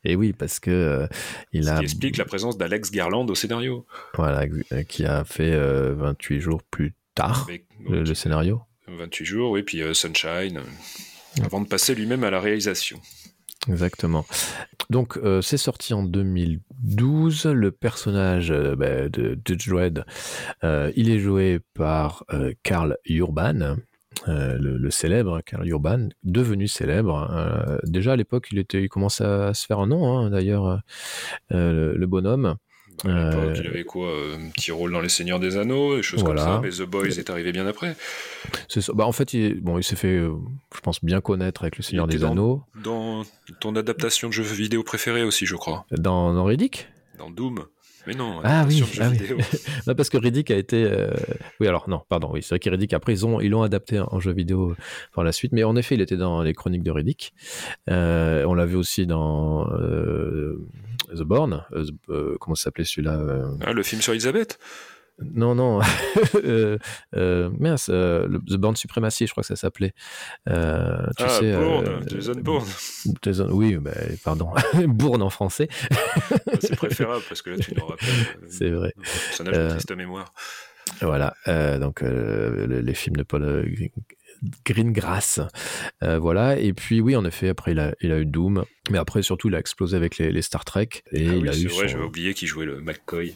Et oui, parce que euh, il Ce a. Qui explique la présence d'Alex Garland au scénario. Voilà, euh, qui a fait 28 euh, jours plus tard le, scénario. 28 jours, oui, puis Sunshine, avant de passer lui-même à la réalisation. Exactement. donc, euh, c'est sorti en 2012. Le personnage euh, bah, de Judge Dredd, euh, il est joué par Karl Urban. Le, célèbre Karl Urban, devenu célèbre. déjà à l'époque, il commençait à se faire un nom. Hein, d'ailleurs, le, bonhomme. Euh, il avait quoi Un petit rôle dans Les Seigneurs des Anneaux, des choses comme ça, mais The Boys est arrivé bien après. C'est Bah, en fait, il, bon, il s'est fait, euh, je pense, bien connaître avec Le Seigneur des Anneaux. Dans ton adaptation de jeu vidéo préférée aussi, je crois. Dans, dans Riddick? Dans Doom. Mais non, ah oui, ah oui. parce que Riddick a été. Euh, oui, alors non, pardon, oui, c'est vrai que Riddick, après, ils l'ont ils adapté en jeu vidéo par la suite. Mais en effet, il était dans les chroniques de Riddick. on l'a vu aussi dans The Born. Euh, euh, comment ça s'appelait celui-là euh ah, Le film sur Elisabeth non, non. euh, mince, The Born Supremacy, je crois que ça s'appelait. ah, Bourne, Jason Bourne. oui, bah, pardon. Bourne en français. C'est préférable parce que là, tu nous rappelles. C'est vrai. Ça n'a de triste mémoire. Voilà, donc les films de Paul Greengrass. Euh, voilà. Et puis, oui, en effet, après, il a, il a eu Doom. Mais après, surtout, il a explosé avec les, Star Trek. Et ah il a eu. C'est vrai, j'avais oublié qu'il jouait le McCoy.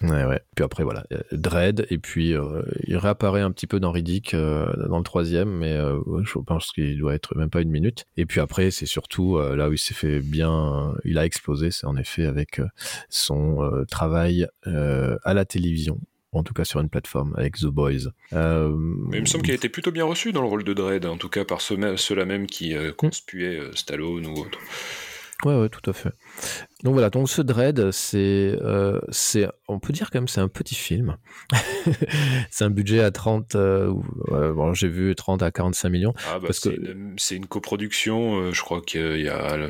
Ouais, ouais. Puis après, voilà, Dread, et puis euh, il réapparaît un petit peu dans Riddick euh, dans le troisième, mais je pense qu'il doit être même pas une minute. Et puis après, c'est surtout là où il s'est fait bien, il a explosé, c'est en effet avec son travail à la télévision en tout cas sur une plateforme avec The Boys. Euh, Mais il me semble qu'il a été plutôt bien reçu dans le rôle de Dredd, en tout cas par ceux-là même qui euh, conspuaient euh, Stallone ou autre. Ouais, ouais, tout à fait. Donc voilà, donc ce Dread, c'est, c'est, on peut dire quand même, c'est un petit film. c'est un budget à 30, bon, j'ai vu 30 à 45 millions. Ah, bah, c'est, une, c'est une coproduction, je crois qu'il y a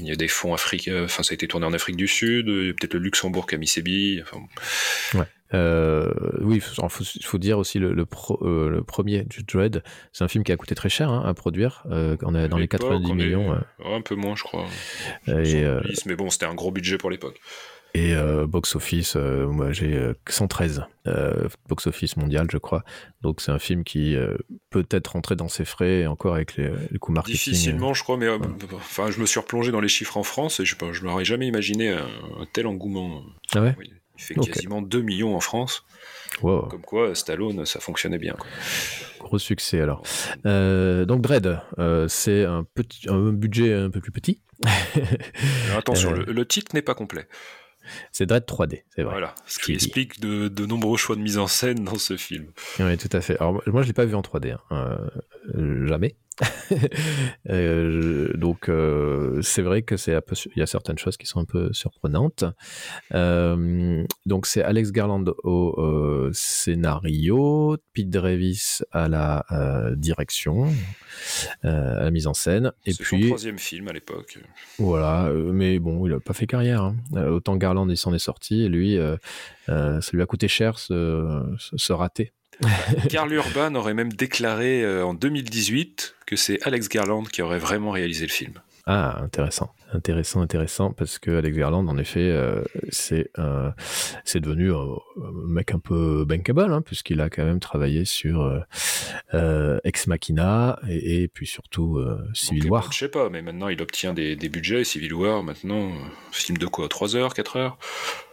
il y a des fonds africains, enfin ça a été tourné en Afrique du Sud, peut-être le Luxembourg qui a mis ses billes. Enfin... Ouais. Euh, oui, il faut, dire aussi le, le, euh, le premier, Dread, c'est un film qui a coûté très cher hein, à produire. Euh, on est dans les 90 millions. un peu moins, je crois. mais bon, c'était un gros budget pour l'époque. Et box office, moi j'ai 113 box office mondial, je crois. Donc c'est un film qui peut être rentré dans ses frais encore avec les, les coûts marketing. Difficilement, je crois, mais enfin, je me suis replongé dans les chiffres en France et je, je m'aurais jamais imaginé un, tel engouement. Ah ouais? Il fait quasiment 2 millions en France. Comme quoi, Stallone, ça fonctionnait bien. Gros succès alors. Euh, donc Dread, euh, c'est un, petit, un budget un peu plus petit. attention, euh, le, titre n'est pas complet. C'est Dread 3D, c'est vrai. Voilà, ce qui, explique de, de, nombreux choix de mise en scène dans ce film. Oui, tout à fait. Alors moi, je l'ai pas vu en 3D, hein. jamais. Euh, donc euh, c'est vrai que c'est un peu, il y a certaines choses qui sont un peu surprenantes. Euh, donc c'est Alex Garland au scénario, Pete Drevis à la direction, à la mise en scène. Et puis son troisième film à l'époque. Voilà, mais bon, il a pas fait carrière. Hein. Autant Garland il s'en est sorti et lui, ça lui a coûté cher ce, ce raté. Karl Urban aurait même déclaré euh, en 2018 que c'est Alex Garland qui aurait vraiment réalisé le film. Ah, intéressant, intéressant, intéressant, parce que Alex Garland, en effet, euh, c'est euh, c'est devenu un, mec un peu bankable, hein, puisqu'il a quand même travaillé sur Ex Machina et, puis surtout Civil War. Je sais pas, mais maintenant il obtient des, budgets. Civil War, maintenant, film de quoi? 3 heures, 4 heures?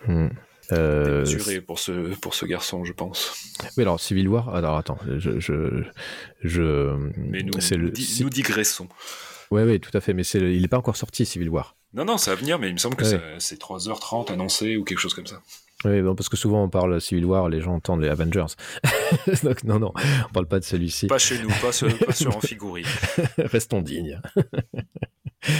Hmm. Euh, pour ce, pour ce garçon, je pense. Oui, alors Civil War, alors attends, je. je, je mais nous, le, nous digressons. Oui, oui, tout à fait, mais il n'est pas encore sorti, Civil War. Non, non, ça va venir, mais il me semble que c'est 3h30 annoncé ou quelque chose comme ça. Oui, bon, parce que souvent on parle Civil War, les gens entendent les Avengers. Donc non, non, on parle pas de celui-ci. Pas chez nous, pas, sur, pas sur Amphigourie. Restons dignes.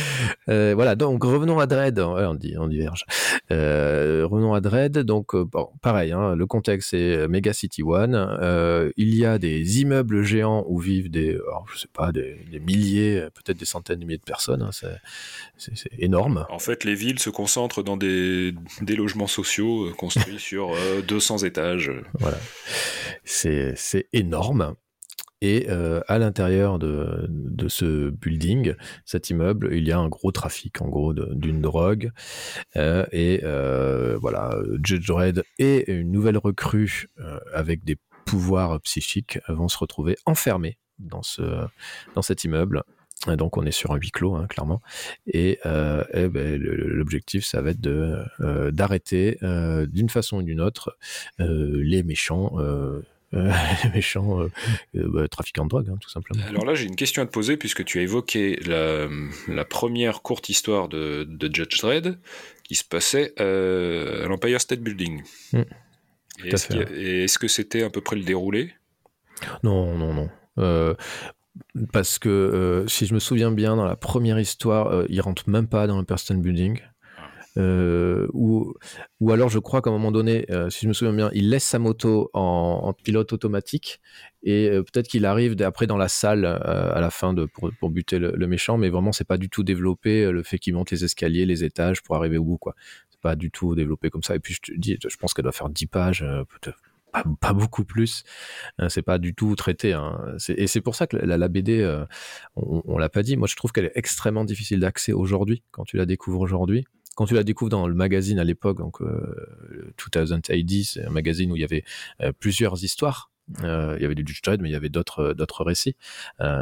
Euh, voilà, donc revenons à Dread, on, dit, on diverge. Euh, revenons à Dread, donc euh, bon, pareil, hein, le contexte c'est Mega City One. il y a des immeubles géants où vivent des, alors, je sais pas, des, milliers, peut-être des centaines de milliers de personnes. Hein, c'est énorme. En fait, les villes se concentrent dans des, des logements sociaux construits sur 200 étages. Voilà, c'est énorme. Et euh, à l'intérieur de, ce building, cet immeuble, il y a un gros trafic, en gros, d'une drogue. Euh, et euh, voilà, Judge Dredd et une nouvelle recrue avec des pouvoirs psychiques vont se retrouver enfermés dans, ce, dans cet immeuble donc on est sur un huis clos, hein, clairement. Et, euh, ben, l'objectif, ça va être d'arrêter d'une façon ou d'une autre les méchants. les méchants bah, trafiquants de drogue, hein, tout simplement. Alors là, j'ai une question à te poser, puisque tu as évoqué la, la première courte histoire de, de, Judge Dredd qui se passait à l'Empire State Building. Mmh. Est-ce que c'était à peu près le déroulé? Non, non, non parce que euh, si je me souviens bien, dans la première histoire, euh, il rentre même pas dans le person building. Euh, ou, ou alors je crois qu'à un moment donné, si je me souviens bien, il laisse sa moto en, pilote automatique et peut-être qu'il arrive après dans la salle à la fin pour, pour buter le, méchant, mais vraiment c'est pas du tout développé le fait qu'il monte les escaliers, les étages pour arriver au bout quoi. C'est pas du tout développé comme ça. Et puis je te dis, je pense qu'elle doit faire 10 pages, peut-être pas, beaucoup plus. Euh, c'est pas du tout traité. Hein. Et c'est pour ça que la, BD, euh, on, l'a pas dit. Moi, je trouve qu'elle est extrêmement difficile d'accès aujourd'hui quand tu la découvres aujourd'hui. Quand tu la découvres dans le magazine à l'époque, donc euh, 2080, c'est un magazine où il y avait euh, plusieurs histoires. il y avait du Judge Dredd, mais il y avait d'autres d'autres récits.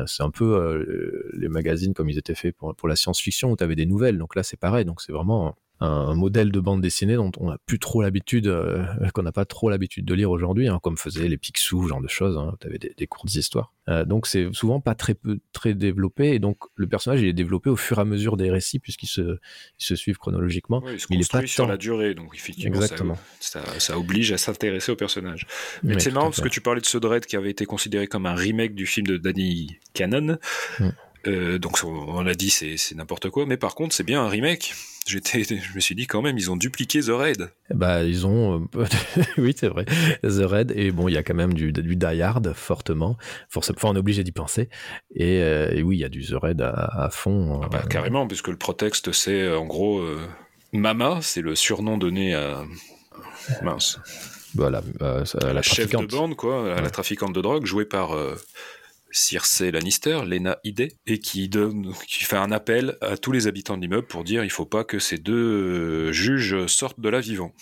c'est un peu les magazines comme ils étaient faits pour, pour la science-fiction où tu avais des nouvelles. Donc là, c'est pareil. Donc c'est vraiment un modèle de bande dessinée dont on n'a plus trop l'habitude, euh, qu'on n'a pas trop l'habitude de lire aujourd'hui, hein, comme faisaient les Picsou, genre de choses. Hein, tu avais des, courtes histoires. Euh, donc c'est souvent pas très peu, très développé, et donc le personnage il est développé au fur et à mesure des récits puisqu'ils se, se suivent chronologiquement. il, est pas sur la durée, donc effectivement, Exactement. Ça, ça, oblige à s'intéresser au personnage. Mais c'est marrant parce que tu parlais de ce Dread qui avait été considéré comme un remake du film de Danny Cannon. Mm. Euh, donc on l'a dit, c'est n'importe quoi. Mais par contre, c'est bien un remake. J'étais, je me suis dit quand même, ils ont dupliqué The Raid. Bah, ils ont, euh, oui, c'est vrai, The Raid. Et bon, il y a quand même du, du Die Hard fortement. Forcément, on est obligé d'y penser. Et, euh, oui, il y a du The Raid à, fond. Ah bah, carrément, puisque le prétexte, c'est en gros Mama, c'est le surnom donné à mince. Voilà, bah, la, chef de bande, quoi, la trafiquante de drogue, jouée par Circe Lannister, Lena Ide, et qui, donne, qui fait un appel à tous les habitants de l'immeuble pour dire il faut pas que ces deux euh, juges sortent de là vivants.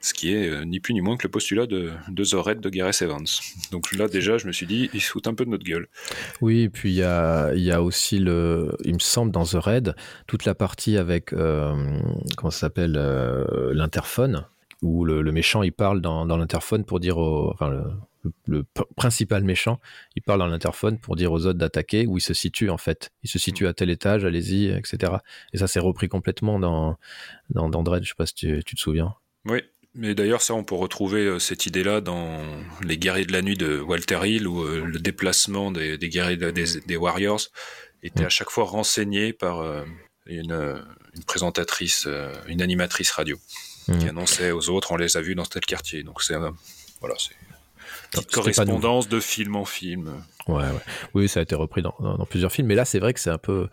Ce qui est euh, ni plus ni moins que le postulat de, de The Red de Gareth Evans. Donc là, déjà, je me suis dit, ils se foutent un peu de notre gueule. Oui, et puis il y a, y a aussi, le, il me semble, dans The Red, toute la partie avec, euh, comment ça s'appelle, l'interphone, où le, méchant, il parle dans, dans l'interphone pour dire au, le, principal méchant, il parle dans l'interphone pour dire aux autres d'attaquer où il se situe en fait. Il se situe à tel étage, allez-y, etc. Et ça s'est repris complètement dans, dans, dans Dread, je sais pas si tu, te souviens. Oui, mais d'ailleurs, ça, on peut retrouver euh, cette idée-là dans Les guerriers de la nuit de Walter Hill, où euh, le déplacement des, guerriers des, Warriors était à chaque fois renseigné par euh, une, présentatrice, une animatrice radio, qui annonçait aux autres, on les a vus dans tel quartier. Donc c'est voilà, c'est correspondance de film en film. Ouais, ouais. Oui, ça a été repris dans, dans, plusieurs films, mais là, c'est vrai que c'est un peu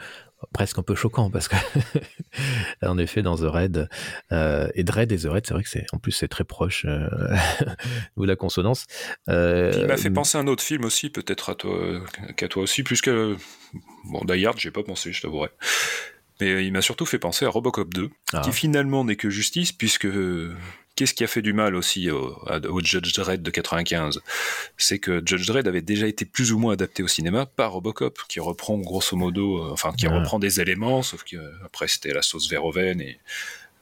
presque un peu choquant parce que en effet dans The Red euh, et Dread et The Red c'est vrai que c'est en plus c'est très proche euh, de la consonance euh, il m'a fait penser à un autre film aussi peut-être à toi qu'à toi aussi puisque bon Die Hard j'ai pas pensé je t'avouerai mais il m'a surtout fait penser à Robocop 2 ah. qui finalement n'est que justice puisque Qu'est-ce qui a fait du mal aussi au, Judge Dredd de 95 C'est que Judge Dredd avait déjà été plus ou moins adapté au cinéma par Robocop, qui reprend grosso modo, euh, enfin qui reprend des éléments, sauf que euh, après c'était la sauce Verhoeven et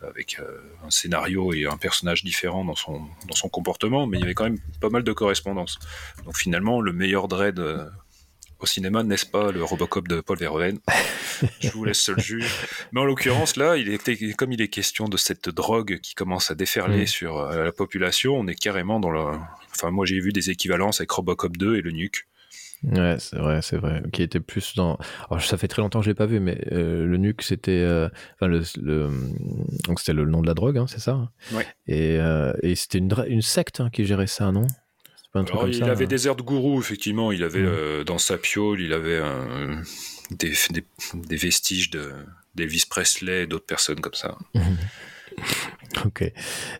avec euh, un scénario et un personnage différent dans son, dans son comportement, mais il y avait quand même pas mal de correspondances. Donc finalement, le meilleur Dredd au cinéma, n'est-ce pas, le Robocop de Paul Verhoeven? Je vous laisse seul juge. Mais en l'occurrence, là, il était, comme il est question de cette drogue qui commence à déferler mm. sur euh, la population, on est carrément dans le. Enfin, moi, j'ai vu des équivalences avec Robocop 2 et le Nuke. Ouais, c'est vrai, c'est vrai. Qui était plus dans. Alors, ça fait très longtemps que je l'ai pas vu, mais euh, le nuque, c'était. Euh, enfin, le, Donc, c'était le nom de la drogue, hein, c'est ça? Ouais. Et, et c'était une, une secte hein, qui gérait ça, non? Il avait hein. des airs de gourou, effectivement. Il avait mm. euh, dans sa piole, il avait des, vestiges de d'Elvis Presley et d'autres personnes comme ça. ok,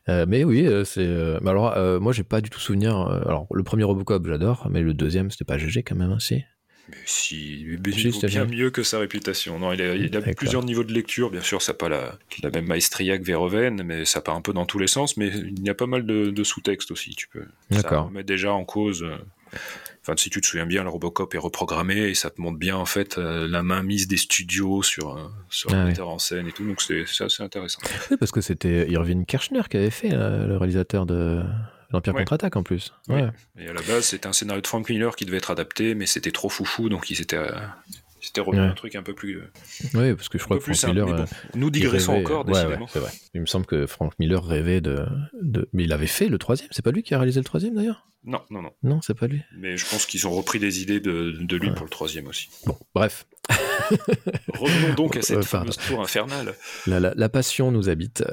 euh, mais oui, euh, c'est. alors, moi, j'ai pas du tout souvenir. alors, le premier Robocop, j'adore, mais le deuxième, c'était pas GG quand même aussi. Mais si, il vaut bien mieux que sa réputation. Non, il a, il a plusieurs niveaux de lecture. Bien sûr, ça n'a pas la, la, même maestria que Verhoeven, mais ça part un peu dans tous les sens. Mais il y a pas mal de, sous-textes aussi. Tu peux. Ça remet déjà en cause euh, Enfin, si tu te souviens bien, le Robocop est reprogrammé et ça te montre bien en fait la main mise des studios sur, sur ah, le metteur en scène et tout. Donc c'est assez intéressant. Oui, parce que c'était Irving Kirchner qui avait fait le réalisateur de L'Empire contre-attaque en plus. Ouais. Et à la base, c'était un scénario de Frank Miller qui devait être adapté, mais c'était trop foufou, donc il s'était c'était remis un truc un peu plus. Euh, oui, parce que je crois que Frank Miller. Euh, nous digressons encore, décidément. c'est vrai. Il me semble que Frank Miller rêvait de, de. Mais il avait fait le troisième, c'est pas lui qui a réalisé le troisième d'ailleurs? Non, non, non. Non, c'est pas lui. Mais je pense qu'ils ont repris des idées de, de lui pour le troisième aussi. Bon, bref. Revenons donc à cette fameuse tour infernale. La, passion nous habite.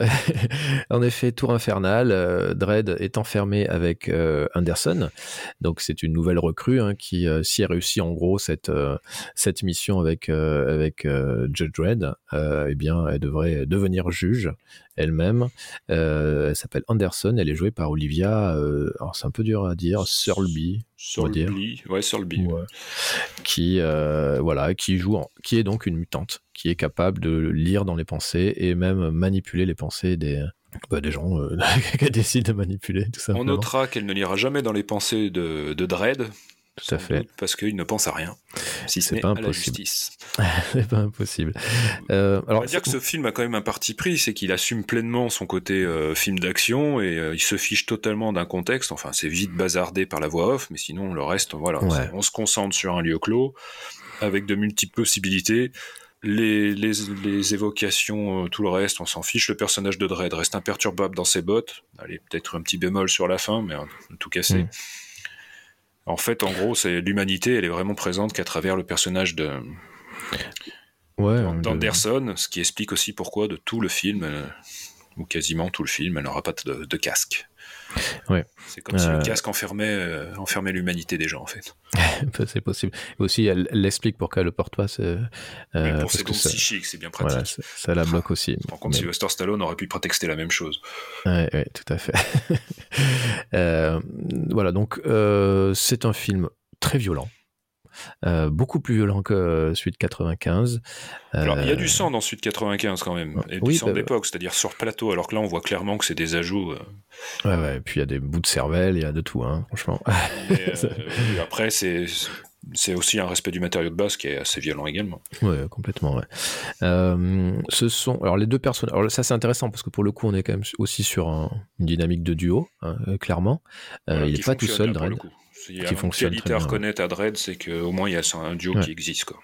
en effet, tour infernale, euh, Dredd est enfermé avec euh, Anderson. Donc c'est une nouvelle recrue hein, qui, euh, si elle réussit en gros cette, cette mission avec, avec Judge Dredd, eh bien elle devrait devenir juge elle-même. elle s'appelle Anderson, elle est jouée par Olivia, alors c'est un peu dur à dire, Surlby. Surlby, ouais, Surlby. Qui, voilà, qui joue, qui est donc une mutante, qui est capable de lire dans les pensées et même manipuler les pensées des, bah, des gens euh, qu'elle décide de manipuler, tout On notera qu'elle ne lira jamais dans les pensées de, de Dredd. Tout à fait. Parce qu'il ne pense à rien, si ce n'est à la justice. c'est pas impossible. Euh, alors, On va dire que ce film a quand même un parti pris, c'est qu'il assume pleinement son côté euh, film d'action et euh, il se fiche totalement d'un contexte. Enfin, c'est vite bazardé par la voix off, mais sinon le reste, voilà, on se concentre sur un lieu clos avec de multiples possibilités. Les, les, les évocations, euh, tout le reste, on s'en fiche. Le personnage de Dredd reste imperturbable dans ses bottes. Allez, peut-être un petit bémol sur la fin, mais en tout casser. Mm. En fait, en gros, c'est l'humanité, elle est vraiment présente qu'à travers le personnage de ouais, d'Anderson, ce qui explique aussi pourquoi de tout le film, euh, ou quasiment tout le film, elle n'aura pas de, de casque. Ouais. C'est comme si le euh. casque enfermait, euh, enfermait l'humanité des gens, en fait. c'est possible. Aussi, elle, l'explique pourquoi elle le porte pas. Euh, pour ses dons psychiques, c'est bien pratique. Voilà, ça, la bloque aussi. Par contre, mais... Sylvester Stallone aurait pu prétexter la même chose. Ouais, ouais tout à fait. voilà, donc c'est un film très violent. Euh, beaucoup plus violent que de 95. Alors, il y a du euh, sang dans de 95 quand même, et du sang bah, d'époque, c'est-à-dire sur plateau, alors que là, on voit clairement que c'est des ajouts. Euh. Ouais, ouais, et puis il y a des bouts de cervelle, il y a de tout, hein, franchement. après, c'est c'est aussi un respect du matériau de base qui est assez violent également. Ouais, complètement. Ouais. ce sont alors les deux personnages. Alors ça c'est intéressant parce que pour le coup on est quand même aussi sur une dynamique de duo, hein, clairement. il n'est pas tout seul, Dredd qui fonctionne qualité à reconnaître à Dredd, c'est qu'au moins il y a un duo qui existe. Quoi.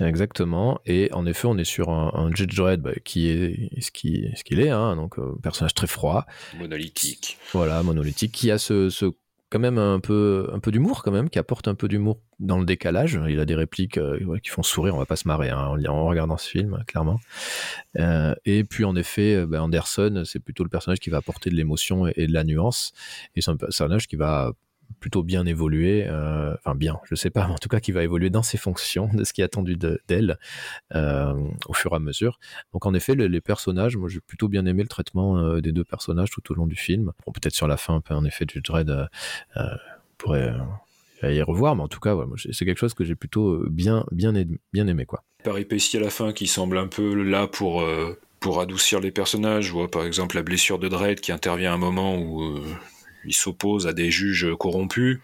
Exactement. Et en effet, on est sur un, un Judge Dredd bah, qui est ce qu'il ce qu'il est, hein, donc un euh, personnage très froid. Monolithique. Voilà, monolithique, qui a ce, ce quand même un peu un peu d'humour quand même qui apporte un peu d'humour dans le décalage il a des répliques euh, qui font sourire on va pas se marrer hein, en, regardant ce film clairement euh, et puis en effet bah, Anderson c'est plutôt le personnage qui va apporter de l'émotion et, et, de la nuance et c'est un personnage qui va plutôt bien évolué, euh, enfin bien, je sais pas, mais en tout cas qui va évoluer dans ses fonctions, de ce qui est attendu d'elle euh, au fur et à mesure. Donc en effet, les, personnages, moi j'ai plutôt bien aimé le traitement euh, des deux personnages tout au long du film. Bon, peut-être sur la fin, un peu en effet, du Dread pourrait y revoir, mais en tout cas, c'est quelque chose que j'ai plutôt bien, bien, bien aimé. Quoi. À la fin qui semble un peu là pour pour adoucir les personnages. Je par exemple la blessure de Dredd qui intervient à un moment où ils s'opposent à des juges corrompus,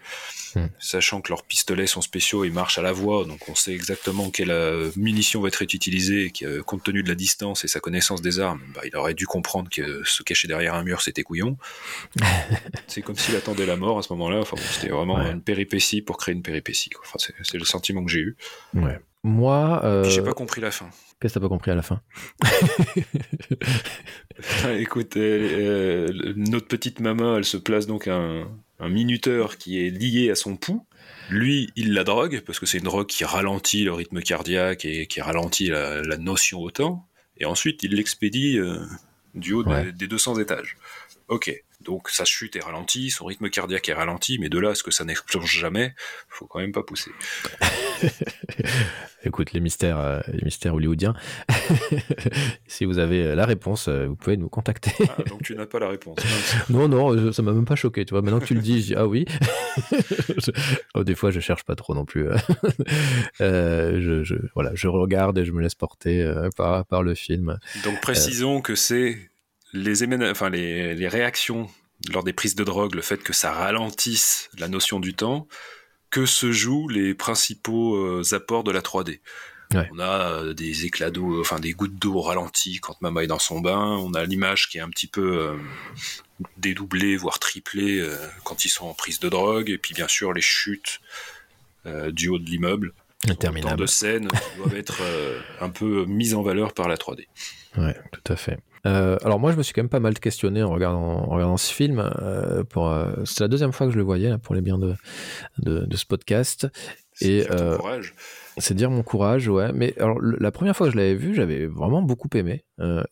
hmm. sachant que leurs pistolets sont spéciaux et marchent à la voix, donc on sait exactement quelle euh, munition va être utilisée, et que, compte tenu de la distance et sa connaissance des armes, bah, il aurait dû comprendre que se cacher derrière un mur, c'était couillon. c'est comme s'il attendait la mort à ce moment-là. Enfin, c'était vraiment une péripétie pour créer une péripétie. Enfin, c'est le sentiment que j'ai eu. Ouais. Moi, euh... j'ai pas compris la fin. Qu'est-ce que t'as pas compris à la fin? Écoute, euh, notre petite maman, elle se place donc un, un minuteur qui est lié à son pouls. Lui, il la drogue, parce que c'est une drogue qui ralentit le rythme cardiaque et qui ralentit la, notion au temps. Et ensuite, il l'expédie euh, du haut des, des 200 étages. Ok, donc sa chute est ralentie, son rythme cardiaque est ralenti, mais de là à ce que ça n'explose jamais, faut quand même pas pousser. Écoute, les mystères, euh, les mystères hollywoodiens. si vous avez la réponse, euh, vous pouvez nous contacter. Ah, donc tu n'as pas la réponse. non, non, ça m'a même pas choqué. Tu vois, maintenant que tu le dis, je dis ah oui. oh, des fois, je cherche pas trop non plus. Euh, je, voilà, je regarde et je me laisse porter par, par le film. Donc précisons que c'est les, enfin, les, réactions lors des prises de drogue, le fait que ça ralentisse la notion du temps, que se jouent les principaux apports de la 3D. On a des éclats d'eau, enfin des gouttes d'eau au ralenti quand Mama est dans son bain. On a l'image qui est un petit peu dédoublée, voire triplée quand ils sont en prise de drogue. Et puis bien sûr les chutes du haut de l'immeuble. Autant de scènes doivent être un peu mises en valeur par la 3D. Ouais, tout à fait. Euh, alors moi, je me suis quand même pas mal questionné en regardant, en regardant ce film. Euh, pour, euh, c'est la deuxième fois que je le voyais pour les biens de, de, de ce podcast. Et courage. C'est dire mon courage, ouais. Mais alors la première fois que je l'avais vu, j'avais vraiment beaucoup aimé,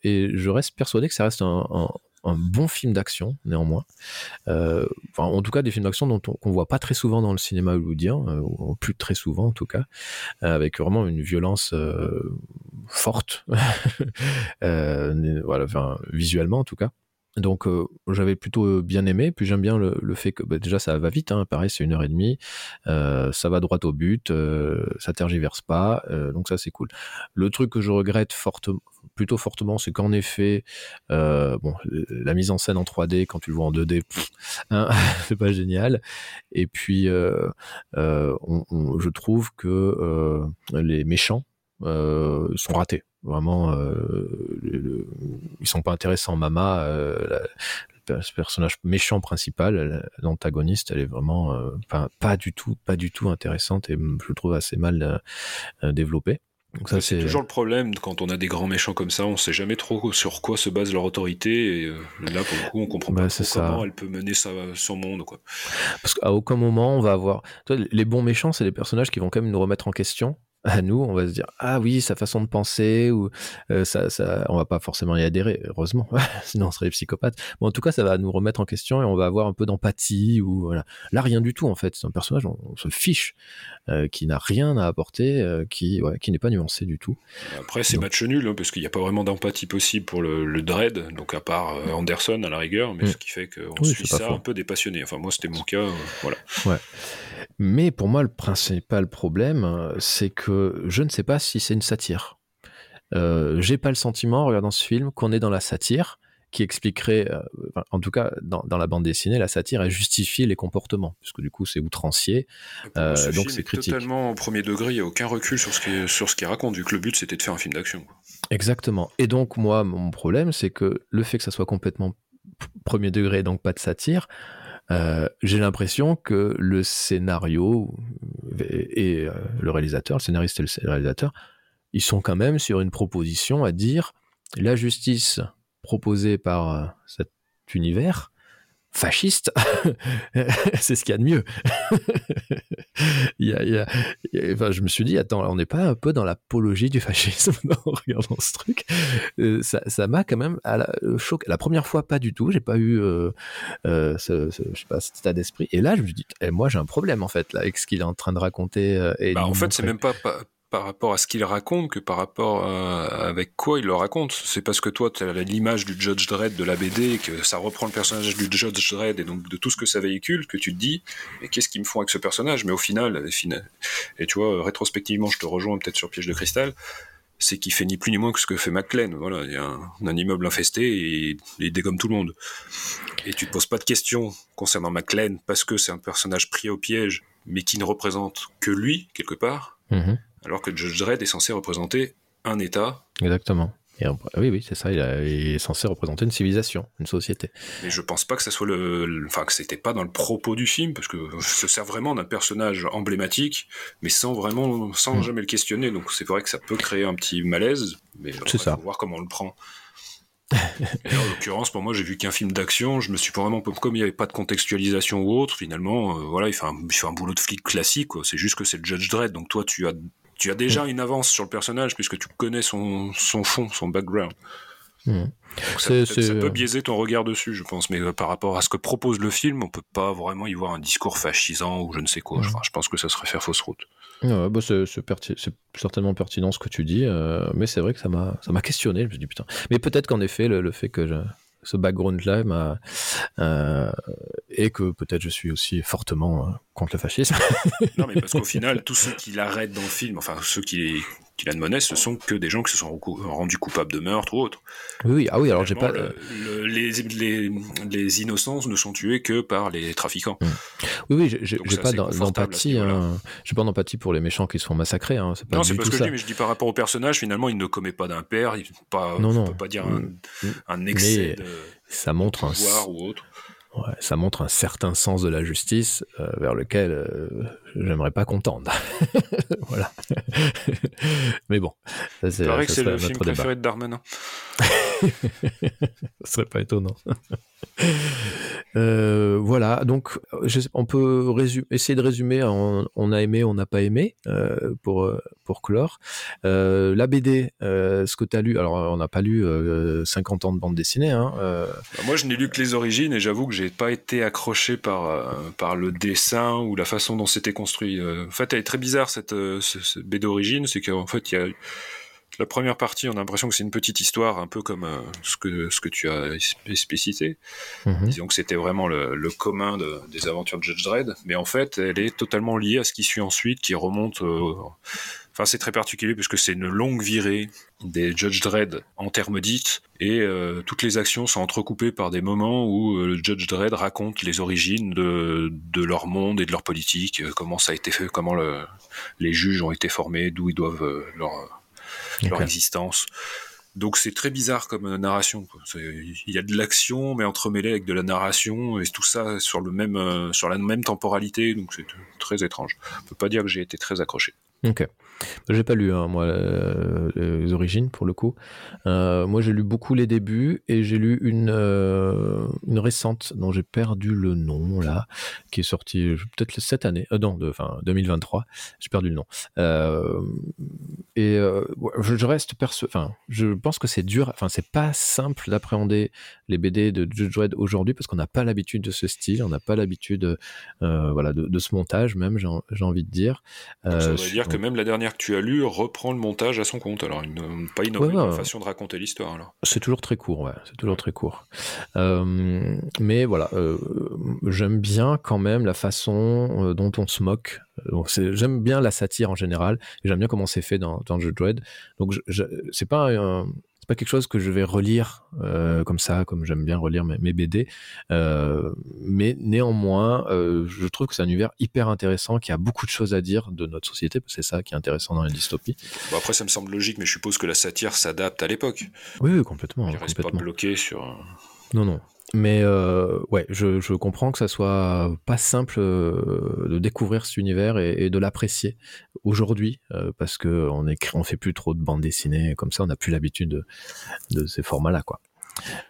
et je reste persuadé que ça reste un, un, un bon film d'action, néanmoins. Euh, en tout cas, des films d'action dont on, voit pas très souvent dans le cinéma hollywoodien, euh, ou plus très souvent en tout cas, euh, avec vraiment une violence forte, voilà, enfin, visuellement en tout cas. Donc j'avais plutôt bien aimé, puis j'aime bien le, fait que bah, déjà ça va vite, hein, pareil c'est une heure et demie, ça va droit au but, ça tergiverse pas, donc ça c'est cool. Le truc que je regrette fortement, plutôt fortement, c'est qu'en effet, euh, bon, la mise en scène en 3D quand tu le vois en 2D, hein, c'est pas génial. Et puis, euh, euh, je trouve que les méchants sont ratés. Vraiment, ils sont pas intéressants. Mama, le personnage méchant principal, l'antagoniste, elle est vraiment pas, du tout, pas du tout intéressante et je trouve assez mal développée c'est toujours le problème quand on a des grands méchants comme ça, on sait jamais trop sur quoi se base leur autorité. Et euh, là, pour le coup, on comprend bah, pas comment elle peut mener son monde. Quoi. Parce qu'à aucun moment, on va avoir. les bons méchants, c'est des personnages qui vont quand même nous remettre en question à nous, on va se dire ah oui sa façon de penser ou euh, ça, ça, on va pas forcément y adhérer, heureusement, sinon on serait psychopathe. Mais en tout cas, ça va nous remettre en question et on va avoir un peu d'empathie ou voilà. Là, rien du tout en fait. C'est un personnage, on, se fiche, euh, qui n'a rien à apporter, euh, qui ouais, qui n'est pas nuancé du tout. Après, c'est match nul hein, parce qu'il n'y a pas vraiment d'empathie possible pour le, le dread, donc à part Anderson à la rigueur, mais mm. ce qui fait qu'on suit ça un peu dépassionné. Enfin moi, c'était mon cas, voilà. Ouais. Mais pour moi, le principal problème, c'est que je ne sais pas si c'est une satire. Euh, J'ai pas le sentiment, en regardant ce film, qu'on est dans la satire qui expliquerait, euh, en tout cas dans, la bande dessinée, la satire elle justifie les comportements, puisque du coup c'est outrancier, euh, donc c'est critique. Totalement au premier degré, il n'y a aucun recul sur ce qui sur ce qui raconte, vu que le but c'était de faire un film d'action. Exactement. Et donc moi, mon problème, c'est que le fait que ça soit complètement premier degré, donc pas de satire, euh, j'ai l'impression que le scénario et, euh, le réalisateur, le scénariste et le réalisateur, ils sont quand même sur une proposition à dire la justice proposée par euh, cet univers fasciste, c'est ce qu'il y a de mieux. il y a, enfin, je me suis dit, attends, on n'est pas un peu dans l'apologie du fascisme en regardant ce truc. Euh, ça m'a quand même à la, euh, choqué. La première fois, pas du tout. J'ai pas eu euh, ce, je sais pas, cet état d'esprit. Et là, je me suis dit, eh, moi, j'ai un problème en fait là avec ce qu'il est en train de raconter. et bah, en fait, c'est même pas, pas par rapport à ce qu'il raconte que par rapport à avec quoi il le raconte. C'est parce que toi, tu as l'image du Judge Dredd de la BD, et que ça reprend le personnage du Judge Dredd et donc de tout ce que ça véhicule, que tu te dis, mais qu'est-ce qu'ils me font avec ce personnage? Mais au final, et tu vois, rétrospectivement, je te rejoins peut-être sur Piège de Cristal, c'est qu'il fait ni plus ni moins que ce que fait McLean. Voilà, il y a un, immeuble infesté et il dégomme tout le monde. Et tu te poses pas de questions concernant McLean parce que c'est un personnage pris au piège, mais qui ne représente que lui, quelque part. Mm-hmm alors que Judge Dredd est censé représenter un État. Exactement. oui, oui, c'est ça. Il, est censé représenter une civilisation, une société. Mais je pense pas que ça soit le, enfin que c'était pas dans le propos du film, parce que se sert vraiment d'un personnage emblématique, mais sans vraiment, sans mm. jamais le questionner. Donc c'est vrai que ça peut créer un petit malaise, mais on va voir comment on le prend. en l'occurrence, pour moi, j'ai vu qu'un film d'action. Je me suis pas vraiment, comme il n'y avait pas de contextualisation ou autre, finalement, euh, voilà, il fait, un, il fait un boulot de flic classique. C'est juste que c'est le Judge Dredd. Donc toi, tu as tu as déjà mm. une avance sur le personnage puisque tu connais son, son fond, son background. Mm. Ça, peut euh, biaiser ton regard dessus, je pense, mais euh, par rapport à ce que propose le film, on peut pas vraiment y voir un discours fascisant ou je ne sais quoi. Mm. je pense que ça serait faire fausse route. Ouais, bah c'est certainement pertinent ce que tu dis, euh, mais c'est vrai que ça m'a questionné. Je me suis dit putain. Mais peut-être qu'en effet, le, fait que je, ce background-là m'a et que peut-être je suis aussi fortement contre le fascisme. non, mais parce qu'au final, tous ceux qui l'arrêtent dans le film, enfin ceux qui, qui l'admonnaient, ce sont que des gens qui se sont rendus coupables de meurtre ou autre. Oui, ah oui, alors j'ai pas. les, les, les, innocents ne sont tués que par les trafiquants. Hmm. Oui, oui, j'ai pas d'empathie. Hein. J'ai pas d'empathie pour les méchants qui se font massacrer. Hein. Pas non, c'est pas ce que je dis, mais je dis par rapport au personnage, finalement, il ne commet pas d'impair, il non. peut pas dire un, hmm. un excès de ça montre un ou autre ça montre un certain sens de la justice euh, vers lequel euh, j'aimerais pas qu'on tende. voilà. Mais bon, ça c'est. que c'est le film préféré de Darmanin. Ce serait pas étonnant. Euh, voilà, donc on peut essayer de résumer. On, a aimé, on n'a pas aimé euh, pour euh, pour clore. la BD, ce que tu as lu, alors on n'a pas lu 50 ans de bande dessinée. Hein, Moi, je n'ai lu que les origines et j'avoue que j'ai pas été accroché par par le dessin ou la façon dont c'était construit. en fait, elle est très bizarre cette, cette BD origine, c'est qu'en fait il y a la première partie, on a l'impression que c'est une petite histoire, un peu comme euh, ce, que, ce que tu as explicité. Mhm. Disons que c'était vraiment le, commun des aventures de Judge Dredd, mais en fait, elle est totalement liée à ce qui suit ensuite, qui remonte. Euh, enfin, c'est très particulier puisque c'est une longue virée des Judge Dredd en termes dites, et euh, toutes les actions sont entrecoupées par des moments où le Judge Dredd raconte les origines de, de, leur monde et de leur politique, comment ça a été fait, comment le, les juges ont été formés, d'où ils doivent leur leur existence. Donc c'est très bizarre comme narration. Il y a de l'action, mais entremêlée avec de la narration, et tout ça sur, le même, euh, sur la même temporalité, donc c'est très étrange. On peut pas dire que j'ai été très accroché. Ok. J'ai pas lu, hein, moi, euh, les origines, pour le coup. Euh, moi, j'ai lu beaucoup les débuts et j'ai lu une, euh, une récente dont j'ai perdu le nom, là, qui est sortie peut-être cette année, non, enfin, 2023. J'ai perdu le nom. et je, reste perso, enfin, je pense que c'est dur, enfin, c'est pas simple d'appréhender les BD de Judge Dredd aujourd'hui parce qu'on n'a pas l'habitude de ce style, on n'a pas l'habitude, voilà, de, ce montage, même, j'ai envie de dire. ça veut dire que même la dernière que tu as lu reprend le montage à son compte. Alors, une, pas une, façon de raconter l'histoire. C'est toujours très court, ouais. C'est toujours très court. Euh, mais voilà, euh, j'aime bien quand même la façon euh, dont on se moque. J'aime bien la satire en général. J'aime bien comment c'est fait dans, dans Judge Dredd. Donc, c'est pas un, pas quelque chose que je vais relire euh, comme ça, comme j'aime bien relire mes, BD. Euh, mais néanmoins, euh, je trouve que c'est un univers hyper intéressant, qui a beaucoup de choses à dire de notre société. C'est ça qui est intéressant dans les dystopies. Bon, après, ça me semble logique, mais je suppose que la satire s'adapte à l'époque. Oui, oui, complètement. Il reste pas bloqué sur. Non, non. Mais euh, ouais, je, je, comprends que ça soit pas simple euh, de découvrir cet univers et, et de l'apprécier aujourd'hui euh, parce que on écrit, on fait plus trop de bandes dessinées comme ça, on n'a plus l'habitude de, de, ces formats-là, quoi.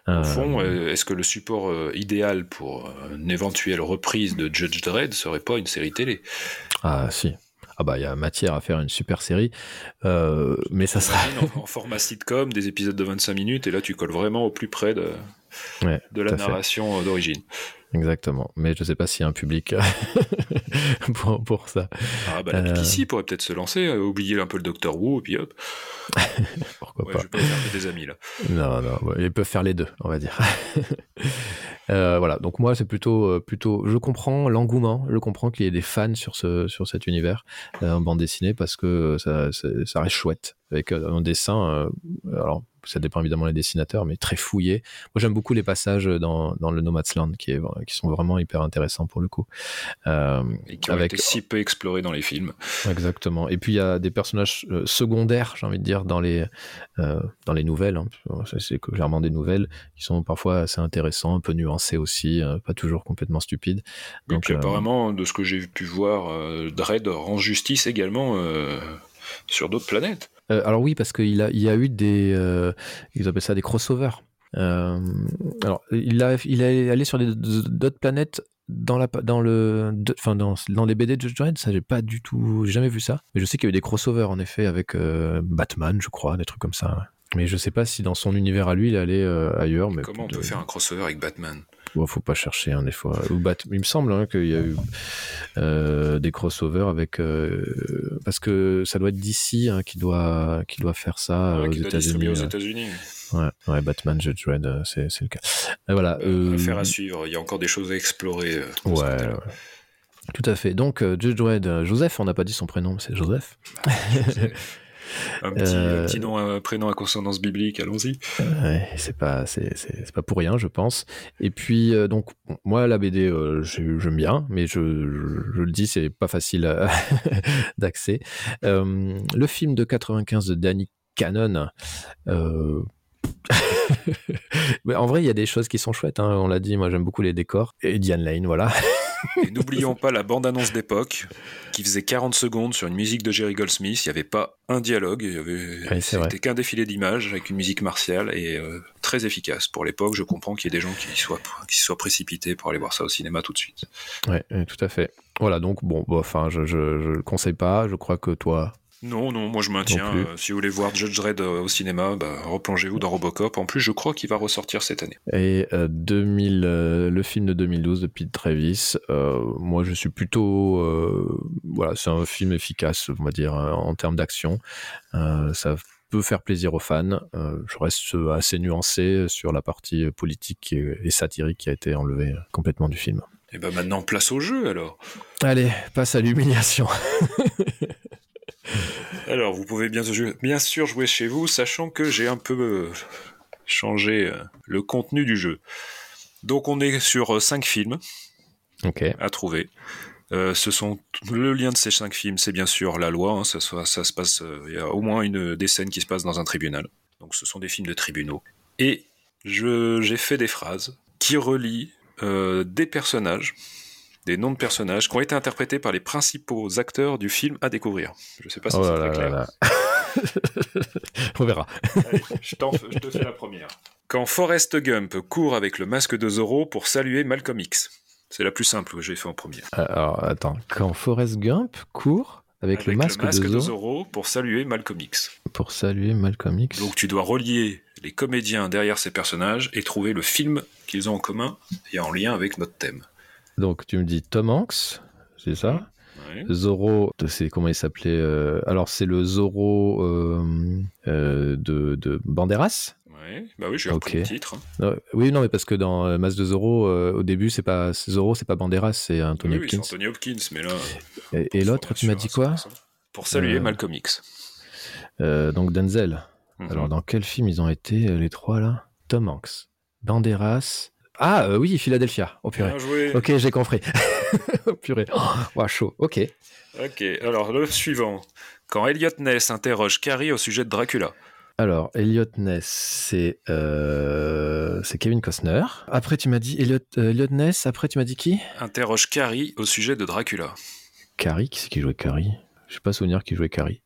Au fond, est-ce que le support idéal pour une éventuelle reprise de Judge Dredd serait pas une série télé? Ah si, ah bah il y a matière à faire une super série, euh, mais ça sera en, format sitcom, des épisodes de 25 minutes, et là tu colles vraiment au plus près de, de la narration d'origine. Exactement, mais je sais pas s'il y a un public pour, pour, ça. Ah bah la ici pourrait peut-être se lancer, euh, oublier un peu le Docteur Who, et puis hop. Pourquoi pas. Je pas faire des amis là. Non, non, ils peuvent faire les deux, on va dire. Euh, voilà, donc moi c'est plutôt, euh, plutôt, je comprends l'engouement, je comprends qu'il y ait des fans sur ce, sur cet univers en bande dessinée parce que ça, ça reste chouette avec un dessin. alors ça dépend évidemment des dessinateurs, mais très fouillé. Moi, j'aime beaucoup les passages dans, dans le Nomadland qui, est, qui sont vraiment hyper intéressants pour le coup. Euh, et qui ont avec... été si peu explorés dans les films. Exactement. Et puis, il y a des personnages euh, secondaires, j'ai envie de dire, dans les, euh, dans les nouvelles. Hein. C'est clairement des nouvelles qui sont parfois assez intéressants, un peu nuancés aussi, pas toujours complètement stupides. Donc, apparemment, de ce que j'ai pu voir, Dredd rend justice également sur d'autres planètes. Euh, alors oui, parce qu'il a, il y a eu des, euh, ils appellent ça des crossovers. Euh, alors il a, il est allé sur d'autres planètes dans la, dans le, enfin dans, dans les BD de Judge Dredd, ça j'ai pas du tout, j'ai jamais vu ça. Mais je sais qu'il y a eu des crossovers en effet avec Batman, je crois, des trucs comme ça. Mais je sais pas si dans son univers à lui, il est allé ailleurs. Mais comment on peut faire un crossover avec Batman? Ne faut pas chercher hein, des fois. Ou il me semble hein, qu'il y a eu euh, des crossovers avec euh, parce que ça doit être d'ici hein, qui doit qui doit faire ça aux États-Unis. Ouais, ouais, Batman Judge Red, euh, c'est le cas. Et voilà. faire à suivre. Il y a encore des choses à explorer. ouais. Tout à fait. Donc, euh, Judge Dredd, euh, Joseph, on n'a pas dit son prénom, c'est Joseph. un, petit, petit nom, prénom à consonance biblique, allons-y. Ouais, c'est pas, c'est, pas pour rien, je pense. Et puis, euh, donc, moi, la BD, euh, j'ai- j'aime bien, mais je, je, je le dis, c'est pas facile d'accès. Euh, le film de 95 de Danny Cannon. Euh... mais en vrai, il y a des choses qui sont chouettes. Hein, on l'a dit, moi j'aime beaucoup les décors. Et Diane Lane, voilà. Et n'oublions pas la bande-annonce d'époque, qui faisait 40 secondes sur une musique de Jerry Goldsmith. Il n'y avait pas un dialogue, il y avait, Oui, c'est vrai. c'était qu'un défilé d'images avec une musique martiale et euh, très efficace. Pour l'époque, je comprends qu'il y ait des gens qui soient, qui soient précipités pour aller voir ça au cinéma tout de suite. Ouais, ouais, tout à fait. Voilà, donc bon, bon, enfin, je, je, je le conseille pas. Je crois que toi, Non, non, moi je maintiens. Euh, si vous voulez voir Judge Dredd euh, au cinéma, bah, replongez-vous dans Robocop. En plus, je crois qu'il va ressortir cette année. Et euh, 2000, euh, le film de 2012 de Pete Travis, moi je suis plutôt, voilà, c'est un film efficace, on va dire, en termes d'action. Ça peut faire plaisir aux fans. Je reste assez nuancé sur la partie politique et, satirique qui a été enlevée complètement du film. Et ben maintenant, place au jeu alors. Allez, passe à l'humiliation. Alors, vous pouvez bien, sûr jouer chez vous, sachant que j'ai un peu euh, changé euh, le contenu du jeu. Donc, on est sur 5 films ok. à trouver. Euh, ce sont le lien de ces cinq films, c'est bien sûr la loi. hein, ça, se passe, euh, il y a au moins une des scènes qui se passent dans un tribunal. Donc, ce sont des films de tribunaux. Et j'ai fait des phrases qui relient euh, des personnages, des noms de personnages qui ont été interprétés par les principaux acteurs du film à découvrir. Je sais pas si Oh c'est très clair. là. on verra. Allez, je, t'en- je te fais la première. Quand Forrest Gump court avec le masque de Zorro pour saluer Malcolm X. C'est la plus simple que j'ai fait en premier. Alors, attends, quand Forrest Gump court avec, le masque, de, Zorro Zorro pour saluer Malcolm X. pour saluer Malcolm X. Donc tu dois relier les comédiens derrière ces personnages et trouver le film qu'ils ont en commun et en lien avec notre thème. Donc tu me dis Tom Hanks, c'est ça Ouais. Zorro, c'est comment il s'appelait euh, Alors c'est le Zorro euh, euh, de, de Banderas Ouais. Bah oui, j'ai repris Ok. le titre. hein. Non, Oui, non, mais parce que dans euh, Mas de Zorro, euh, au début, c'est pas Zorro, c'est pas Banderas, c'est Anthony Oui, oui, c'est Hopkins. Anthony Hopkins, mais là. Et, et l'autre, tu m'as dit quoi Pour saluer Euh, Malcolm X. Euh, Donc Denzel. Mhm. Alors dans quel film ils ont été les trois là? Tom Hanks, Banderas. Ah euh, oui, Philadelphia. Oh purée. Bien joué. Ok, j'ai compris. oh purée. Oh, ouah, chaud. Ok. Ok, alors le suivant. Quand Elliot Ness interroge Carrie au sujet de Dracula. Alors, Elliot Ness, c'est euh, c'est Kevin Costner. Après, tu m'as dit Elliot, euh, Elliot Ness. Après, tu m'as dit qui? Interroge Carrie au sujet de Dracula. Carrie. Qui c'est qui jouait Carrie? Je sais pas souvenir qui jouait Carrie.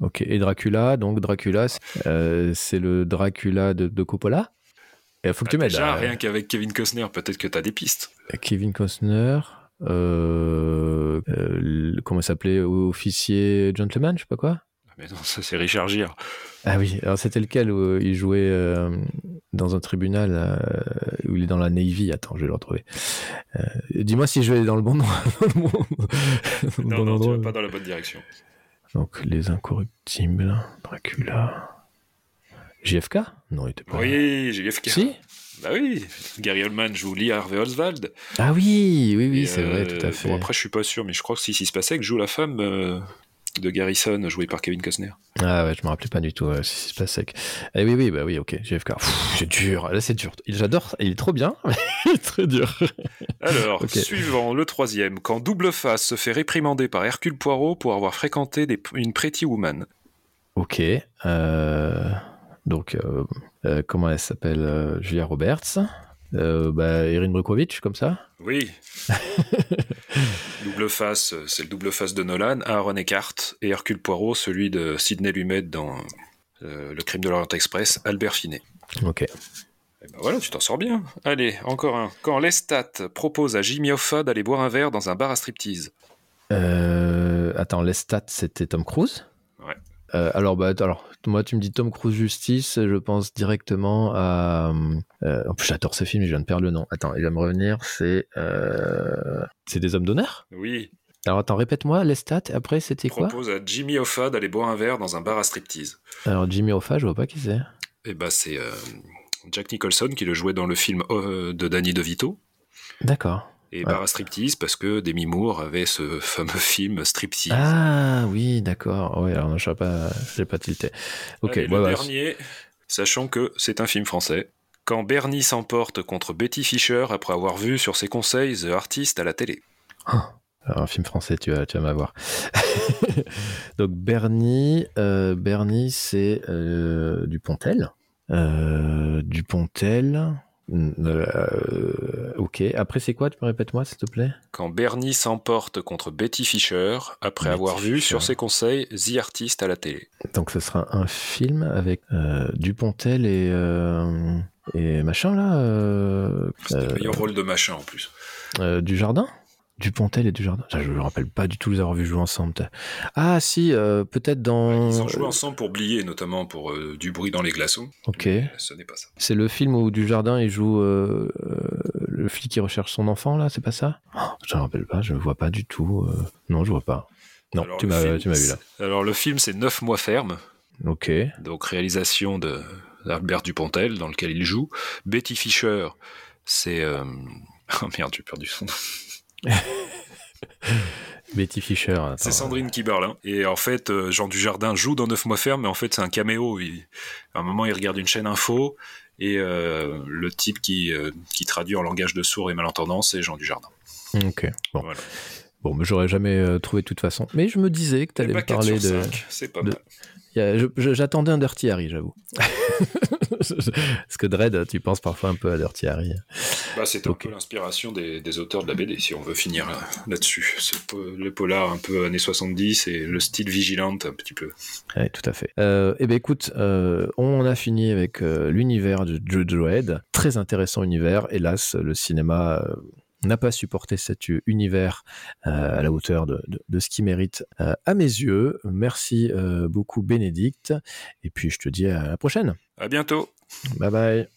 Ok. Et Dracula. Donc Dracula, c'est c'est le Dracula de, de Coppola? Il faut que tu Ah, m'aides. Déjà, euh, rien qu'avec Kevin Costner, peut-être que t'as des pistes. Kevin Costner. Euh, euh, comment s'appelait Officier gentleman, je sais pas quoi. Mais non, ça c'est Richard Gere. Ah oui, alors c'était lequel où euh, il jouait euh, dans un tribunal euh, où il est dans la Navy? Attends, je vais le retrouver. Euh, Dis-moi si je vais dans le bon, dans le Non, non, tu endroit. vas pas dans la bonne direction. Donc, Les Incorruptibles, Dracula. JFK Non, il était pas. Oui, JFK. Si? Bah oui, Gary Oldman joue Lee Harvey Oswald. Ah oui, oui, oui, c'est vrai, euh, tout à fait. Bon, après, je suis pas sûr, mais je crois que si, si se passait que joue la femme euh, de Garrison, jouée par Kevin Costner. Ah ouais, je me rappelais pas du tout. euh, si c'est pas sec. Eh oui, oui, bah oui, ok. JFK. C'est dur. Là, c'est dur. Il- J'adore. Il est trop bien, mais il est très dur. Alors, suivant, le troisième. Quand Double Face se fait réprimander par Hercule Poirot pour avoir fréquenté des- une Pretty Woman. Ok. euh, donc, euh, euh, comment elle s'appelle euh, Julia Roberts. Euh, bah, Erin Brockovich, comme ça. Oui. double face, c'est le double face de Nolan, Aaron Eckhart, et Hercule Poirot, celui de Sidney Lumet dans euh, Le crime de l'Orient Express, Albert Finet. Ok. Eh ben voilà, tu t'en sors bien. Allez, encore un. Quand Lestat propose à Jimmy Hoffa d'aller boire un verre dans un bar à striptease. Euh, attends, les stats, c'était Tom Cruise? Euh, alors, bah, alors, moi, tu me dis Tom Cruise Justice, je pense directement à. euh, en plus, j'adore ce film, je viens de perdre le nom. Attends, il va me revenir. C'est. euh, C'est des hommes d'honneur? Oui, Alors, attends, répète-moi les stats. Après, c'était quoi? Propose à Jimmy Hoffa d'aller boire un verre dans un bar à striptease. Alors, Jimmy Hoffa, je vois pas qui c'est. Et bah c'est Jack Nicholson qui le jouait dans le film de Danny DeVito. D'accord. Et Bar à Striptease parce que Demi Moore avait ce fameux film Striptease. Ah oui, d'accord. Oui, alors je n'ai pas, pas tilté. Ok. le dernier, sachant que c'est un film français. Quand Bernie s'emporte contre Betty Fisher après avoir vu sur ses conseils The Artist à la télé. Ah, un film français, tu vas, tu vas m'avoir. Donc Bernie, euh, Bernie c'est euh, Dupontel. Euh, Dupontel. Euh, ok. Après, c'est quoi Tu me répètes moi, s'il te plaît? Quand Bernie s'emporte contre Betty Fisher après avoir vu sur ses conseils The Artist à la télé. Donc, ce sera un film avec euh, Dupontel et, euh, et machin là. Euh, C'est le meilleur rôle de machin en plus. du jardin? Dupontel et Dujardin. Je ne me rappelle pas du tout les avoir vus jouer ensemble. Ah si, euh, peut-être dans... Ils ont joué ensemble pour Blier, notamment pour euh, Du bruit dans les glaçons. Ok. ce n'est pas ça. C'est le film où Dujardin il joue euh, le flic qui recherche son enfant, là, c'est pas ça? Oh, Je ne me rappelle pas, je ne vois pas du tout. Non, je vois pas. Non, tu m'as vu là. Alors le film c'est Neuf mois ferme. Ok. Donc réalisation de d'Albert Dupontel, dans lequel il joue. Betty Fisher, c'est... Oh merde, j'ai perdu son nom. Betty Fisher. C'est Sandrine Kiberlin. Et en fait, euh, Jean Dujardin joue dans Neuf mois ferme, mais en fait, c'est un caméo. à un moment, il regarde une chaîne info et euh, le type qui, euh, qui traduit en langage de sourds et malentendants, c'est Jean Dujardin. Ok. Bon. Bon, mais j'aurais jamais trouvé de toute façon. Mais je me disais que tu allais me parler de. C'est pas mal. J'attendais un Dirty Harry, j'avoue. Parce que Dread, tu penses parfois un peu à Dirty Harry. Bah, c'est un peu l'inspiration des, auteurs de la BD, si on veut finir là-dessus. le polar un peu années 70 et le style vigilante un petit peu. Oui, tout à fait. Euh, eh bien, écoute, euh, on a fini avec euh, l'univers de Dread. Très intéressant univers. Hélas, le cinéma n'a pas supporté cet univers euh, à la hauteur de, ce qu'il mérite euh, à mes yeux. Merci euh, beaucoup Bénédicte. Et puis je te dis à la prochaine. À bientôt. Bye bye.